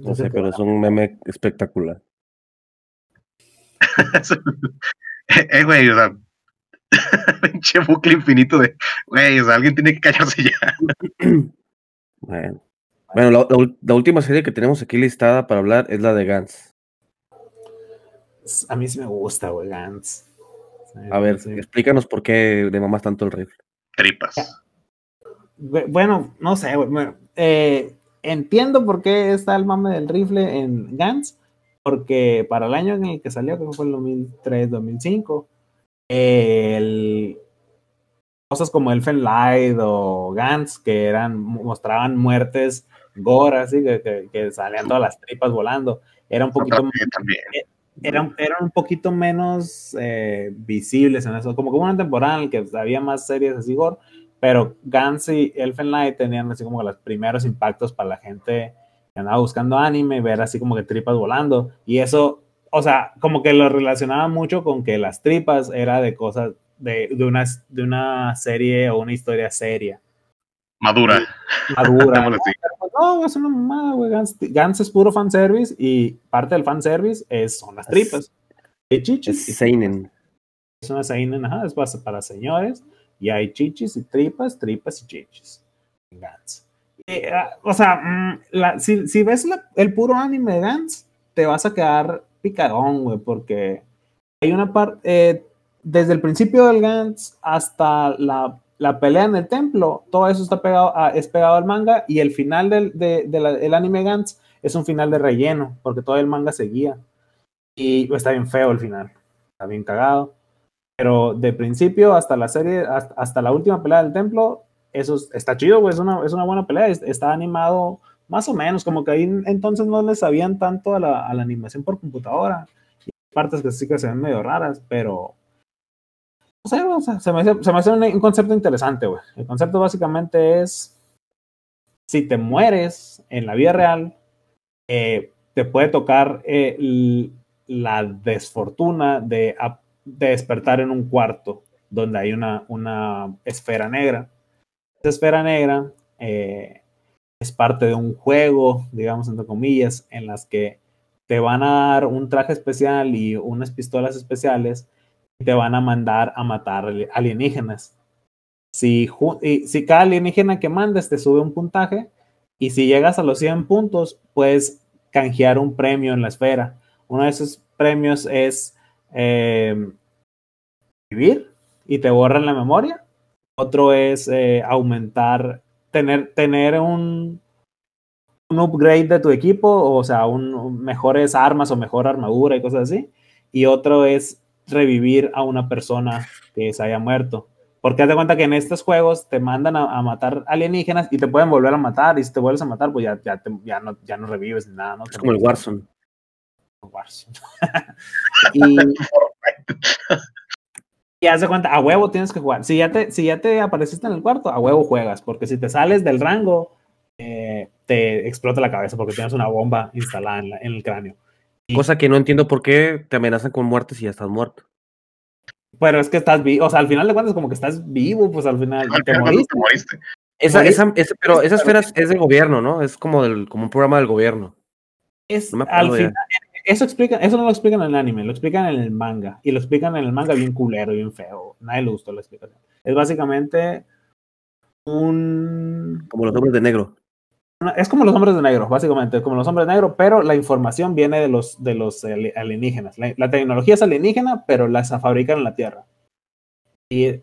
No sé, pero es un meme espectacular. eh, güey, o sea... pinche bucle infinito de... Güey, o sea, alguien tiene que callarse ya. Bueno, Bueno, la, la última serie que tenemos aquí listada para hablar es la de Gantz. A mí sí me gusta, güey, Gantz. A ver, sí. explícanos por qué le mamas tanto el rifle. Tripas. Bueno, no sé, güey. bueno, eh, entiendo por qué está el mame del rifle en Gantz, porque para el año en el que salió, creo que fue el 2003, 2005, el, cosas como Elfen Light o Gantz, que eran, mostraban muertes gore, así, que, que, que salían todas las tripas volando, era un poquito también. Eran, eran un poquito menos eh, visibles en eso, como que hubo una temporada en la que había más series así gore, pero Gans y Elfen Light tenían así como que los primeros impactos para la gente que andaba buscando anime, ver así como que tripas volando, y eso, o sea, como que lo relacionaba mucho con que las tripas era de cosas, de, de, una, de una serie o una historia seria, Madura. madura, no, es una mamada, güey. Gans, Gans es puro fanservice y parte del fanservice es, son las tripas. Hay chichis. Es Seinen. Es una seinen, ajá, es para, para señores. Y hay chichis y tripas, tripas y chichis. Gans. Y, ah, o sea, mm, la- si, si ves la- el puro anime de Gans, te vas a quedar picadón, güey, porque hay una parte, desde el principio del Gans hasta la, la pelea en el templo, todo eso está pegado es pegado al manga y el final del de, anime Gans es un final de relleno, porque todo el manga seguía. Y está bien feo el final, está bien cagado. Pero de principio hasta la serie, hasta, la última pelea del templo, eso es- está chido, es una, es una buena pelea, es- está animado más o menos, como que ahí entonces no le sabían tanto a la, animación por computadora. Y partes que sí que se ven medio raras, pero se me hace, un, concepto interesante, güey. El concepto básicamente es si te mueres en la vida real, eh, te puede tocar eh, la desfortuna de, despertar en un cuarto donde hay una, una esfera negra. Esa esfera negra eh, es parte de un juego, digamos, entre comillas, en las que te van a dar un traje especial y unas pistolas especiales te van a mandar a matar ali- alienígenas. Si, cada alienígena que mandes te sube un puntaje y si llegas a los 100 puntos, puedes canjear un premio en la esfera. Uno de esos premios es eh, vivir y te borran la memoria. Otro es eh, aumentar, tener, tener un, un upgrade de tu equipo, o sea, un- mejores armas o mejor armadura y cosas así. Y otro es revivir a una persona que se haya muerto. Porque haz de cuenta que en estos juegos te mandan a, a matar alienígenas y te pueden volver a matar. Y si te vuelves a matar, pues ya, ya, te- ya, no, ya no revives ni nada, ¿no? Es como el Warzone. Warzone. y, y haz de cuenta, a huevo tienes que jugar. Si ya, te, si ya te apareciste en el cuarto, a huevo juegas, porque si te sales del rango, eh, te explota la cabeza porque tienes una bomba instalada en, la- en el cráneo. Y- Cosa que no entiendo por qué te amenazan con muerte si ya estás muerto. Pero es que estás vivo, o sea, al final de cuentas, como que estás vivo, pues al final Al te final moriste. te moriste. Esa, Moriste. esa, esa- pero esa esfera es, es del gobierno, ¿no? Es como, del, como un programa del gobierno. Es, No me al acuerdo ya. final, eso, explica, eso no lo explican en el anime, lo explican en el manga. Y lo explican en el manga bien culero, bien feo. Nadie le gustó la explicación. Es básicamente un Como los hombres de negro. Es como los hombres de negro, básicamente, como los hombres de negro, pero la información viene de los, de los ali- alienígenas. La, la tecnología es alienígena, pero la se fabrican en la Tierra. Y,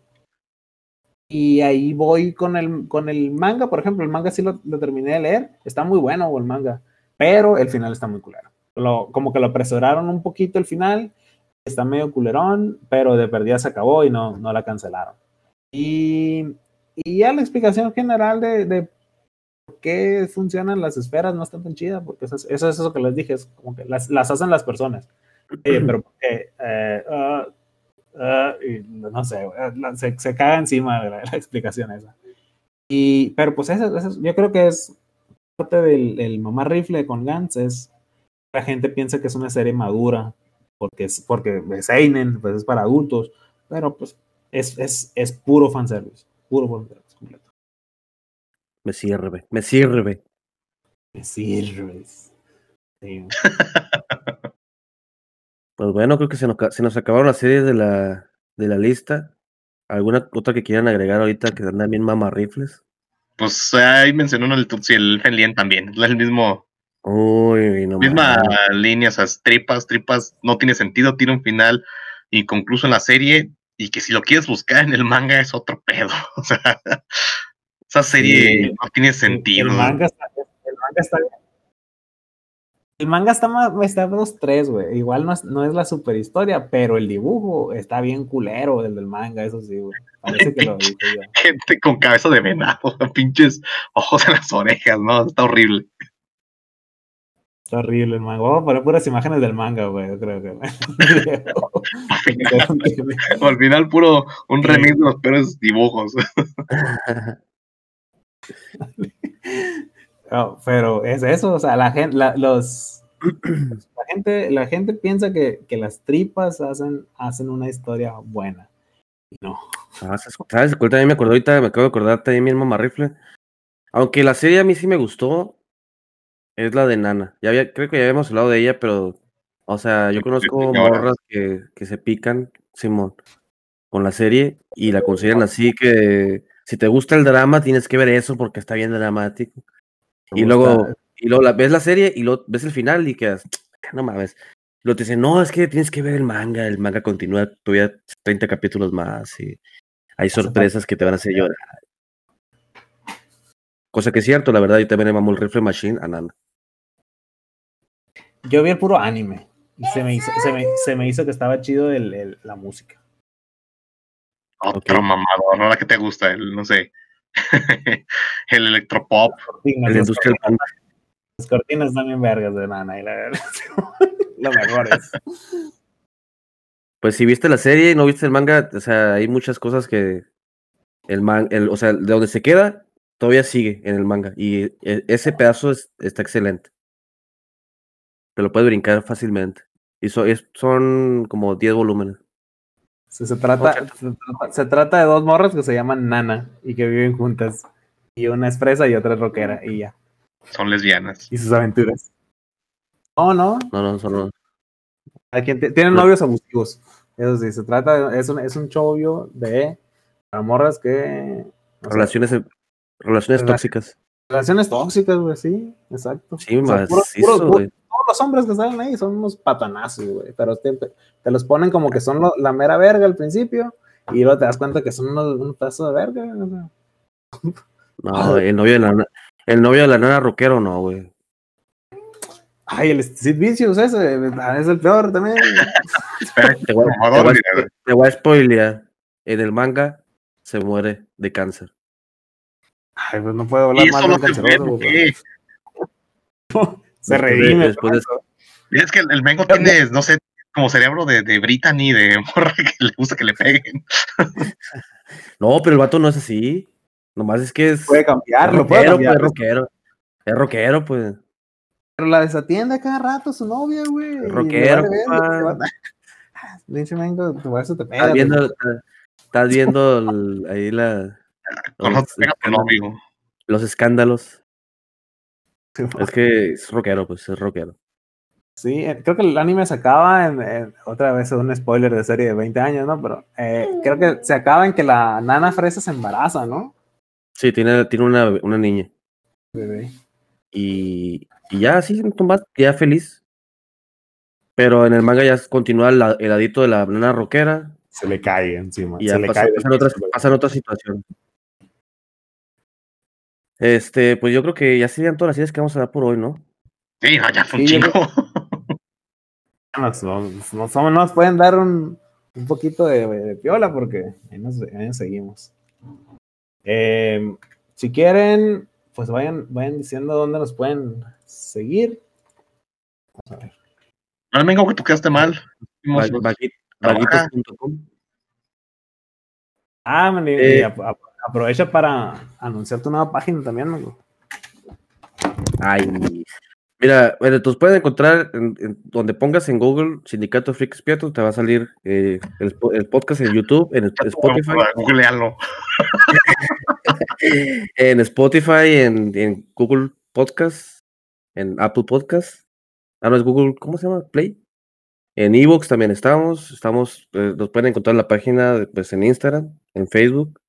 y ahí voy con el, con el manga, por ejemplo, el manga sí lo, lo terminé de leer, está muy bueno el manga, pero el final está muy culero. Lo, como que lo apresuraron un poquito el final, está medio culerón, pero de perdida se acabó y no, no la cancelaron. Y, y ya la explicación general de, de qué funcionan las esferas no está tan chida, porque eso es eso, es eso que les dije, es como que las, las hacen las personas. Eh, pero eh, eh, ah, ah, y no sé, se, se caga encima de la, la explicación esa. Y, pero pues eso, eso- yo creo que es parte del el mamá rifle con Gantz, es la gente piensa que es una serie madura, porque es, porque es Seinen, pues es para adultos, pero pues es, es, es puro fanservice, puro fanservice. Me sirve, me sirve. Me sirves. Sí. Pues bueno, creo que se nos, se nos acabaron las series de la, de la lista. ¿Alguna otra que quieran agregar ahorita que andan bien mamarrifles? Pues ahí mencionó uno el Tutsi, el Fenlien también. Es el mismo, Uy, no misma línea, o sea, tripas, tripas, no tiene sentido, tiene un final inconcluso en la serie y que si lo quieres buscar en el manga es otro pedo. O sea, esa serie Sí. no tiene sentido. El manga está, el manga está bien. El manga está más, está dos tres, güey. Igual no es, no es la super historia, pero el dibujo está bien culero, el del manga, eso sí, güey. Parece que lo dije yo. Gente con cabeza de venado, pinches ojos en las orejas, ¿no? Está horrible. Está horrible el manga. Vamos a poner puras imágenes del manga, güey. Yo creo que. Al final, puro un remix de los peores dibujos. No, pero es eso, o sea, la gente, la, los, la gente, la gente piensa que, que las tripas hacen, hacen una historia buena. No. Ah, ¿sabes? ¿Sabes? cuál También me acordé ahorita, me acabo de acordar también mi mamarrifle. Aunque la serie a mí sí me gustó, es la de Nana. Ya había, creo que ya habíamos hablado de ella, pero, o sea, yo conozco morras que, que se pican, Simón, con la serie y la consideran así que si te gusta el drama tienes que ver eso porque está bien dramático. Y luego, y luego la, ves la serie y luego ves el final y quedas, no mames. Luego te dicen, no, es que tienes que ver el manga, el manga continúa todavía 30 capítulos más y hay sorpresas que te van a hacer llorar. Cosa que es cierto, la verdad, yo también le mamo el Rifle Machine a Nana. Yo vi el puro anime. Y se me hizo, se me, se me hizo que estaba chido el, el- la música. Otro Ok. mamador, ¿no? La que te gusta, el, no sé, el electropop. Cortinas, El las, Industrial Panda. las cortinas también vergas de nana. Y la verdad, lo mejor es. Pues si viste la serie y no viste el manga, o sea, hay muchas cosas que el man, el, o sea, de donde se queda, todavía sigue en el manga y e- ese pedazo es- está excelente. Te lo puedes brincar fácilmente. Y so- es- son como 10 volúmenes. Se, se trata, se, trata, se trata de dos morras que se llaman Nana y que viven juntas. Y una es fresa y otra es rockera y ya. Son lesbianas. Y sus aventuras. No, no. No, no, son Hay quien t- tienen No. novios abusivos. Eso sí, se trata de, es un, es un chovio de para morras que. no sé, relaciones, relaciones Rela- tóxicas. relaciones tóxicas, güey, sí, exacto. Sí, O sea, puros- puros- todos los hombres que salen ahí son unos patanazos, güey. Pero te, te los ponen como que son lo- la mera verga al principio. Y luego te das cuenta que son unos, un pedazo de verga. o sea. No, el novio de la el novio de la nana rockero, no, güey. Ay, el Sid Vicious ese es el peor también. Te voy, a- Como te voy a- Dolly, te voy a spoilear. En el manga se muere de cáncer. Ay, pues no puedo hablar más de un canceroso, Se redime. después de- Es que el, Mengo tiene, no sé, como cerebro de, de Brittany, de morra que le gusta que le peguen. No, pero el vato no es así. Nomás es que es. Puede cambiar, es lo puede cambiar. pues, es rockero. Es rockero, pues. Pero la desatiende cada rato su novia, güey. rockero, Pinche mengo, tu eso te pega. Estás viendo, estás viendo el- ahí la, los, pega tu escándalos, novio. los escándalos. Sí, Es que es rockero, pues es rockero. Sí, eh, creo que el anime se acaba en, en- otra vez un spoiler de serie de 20 años, ¿no? Pero eh, creo que se acaba en que la nana fresa se embaraza, ¿no? Sí, tiene, tiene una, una niña. Bebé. Y, y ya, sí, nomás, ya feliz. Pero en el manga ya continúa el, la- el ladito de la nana rockera Se le cae encima. y se ya le pasa- cae pasan, otras, pasan otras situaciones. Este, pues yo creo que ya serían todas las ideas que vamos a dar por hoy, ¿no? Sí, no, ya fue un Sí. Nos, nos, nos- nos pueden dar un, un poquito de, de piola porque ahí nos, ahí nos seguimos. Eh, si quieren, pues vayan, vayan diciendo dónde nos pueden seguir. Vamos a ver. No, Mengo, que tú quedaste mal. Vaguitos.com. Ah, man, Eh. Aprovecha para anunciar tu nueva página también, amigo. Ay, mira, bueno, entonces pueden encontrar en- en donde pongas en Google Sindicato Freak Expiato, te va a salir eh, el, po- el podcast en YouTube, en Spotify, Googlealo. en Spotify, en, en Google Podcast, en Apple Podcast. Ah, no es Google, ¿cómo se llama? Play. En Evox también estamos, estamos, eh, nos pueden encontrar en la página de- pues, en Instagram, en Facebook,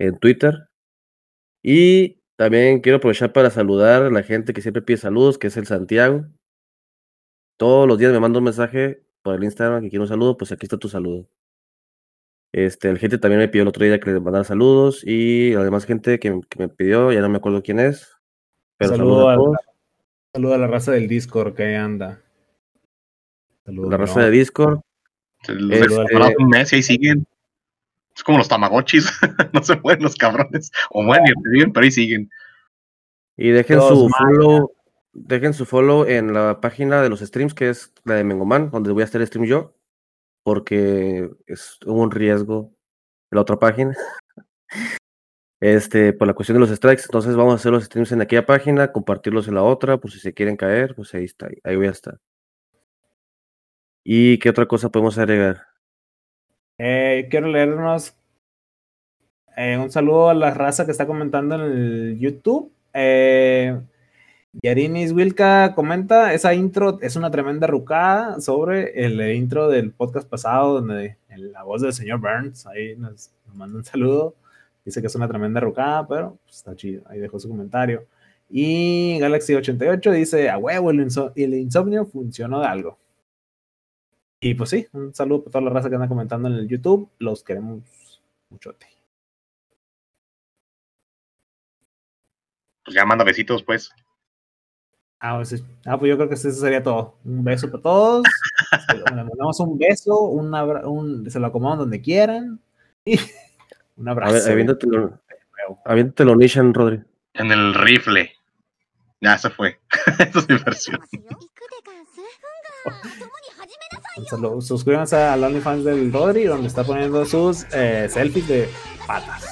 en Twitter. Y también quiero aprovechar para saludar a la gente que siempre pide saludos, que es el Santiago. Todos los días me manda un mensaje por el Instagram que quiere un saludo, pues aquí está tu saludo. Este, el gente también me pidió el otro día que le mandara saludos y la demás gente que, que me pidió, ya no me acuerdo quién es. Pero Saludo saludos a al- todos. Saluda a la raza del Discord que ahí anda. La raza de Discord. Este- separaron un mes y siguen. Es como los tamagotchis. no se mueren los cabrones. O mueren y reviven, pero ahí siguen. Y dejen su follow, dejen su follow en la página de los streams, que es la de Mengoman, donde voy a hacer stream yo, porque es un riesgo en la otra página. Este, por la cuestión de los strikes, entonces vamos a hacer los streams en aquella página, compartirlos en la otra, por si se quieren caer, pues ahí está, ahí voy a estar. ¿Y qué otra cosa podemos agregar? Eh, quiero leernos eh, un saludo a la raza que está comentando en el YouTube. Eh, Yarinis Wilka comenta, esa intro es una tremenda rucada sobre el intro del podcast pasado, donde la voz del señor Burns, ahí nos, manda un saludo. Dice que es una tremenda rucada, pero pues, está chido. Ahí dejó su comentario. Y Galaxy88 dice, a huevo, el, el insomnio funcionó de algo. Y pues sí, un saludo para toda la raza que anda comentando en el YouTube. Los queremos muchote. Pues ya manda besitos, pues. Ah, pues, sí. Ah, pues yo creo que eso sería todo. Un beso para todos. Lo- Le mandamos un beso, un, abra- un- se lo acomodan donde quieran. Y un A abrazo. ver, aviéntatelo, aviéntatelo, Nishan, Rodri. En el rifle. Ya se fue. Esa es mi versión. Suscríbanse al OnlyFans del Rodri, donde está poniendo sus eh, selfies de patas.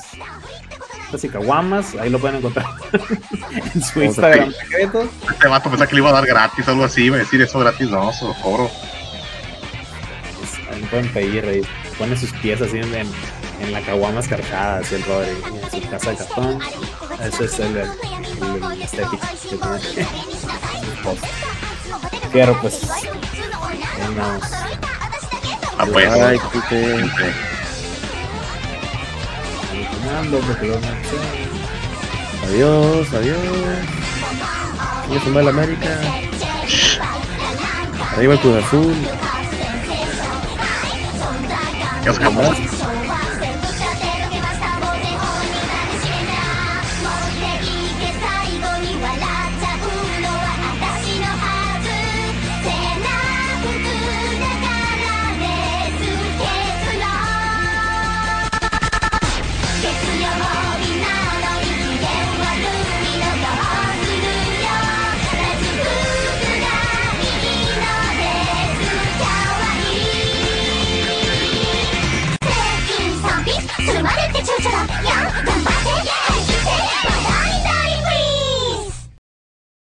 papitas y caguamas. Ahí lo pueden encontrar en su Instagram secreto. Este vato pensaba que le iba a dar gratis, algo así, iba a decir eso gratis, no, se lo cobro. Pues, ahí pueden pedir, ahí pone sus pies así en, en, en la caguama escarchada, así el Rodri, en su casa de cartón. Ese es el, el, el estético que tiene. Pero pues, andamos. Ah, pues. Ay, porque. Adiós, adiós. Sigue su mal América. Arriba el Cruz Azul. Acabó.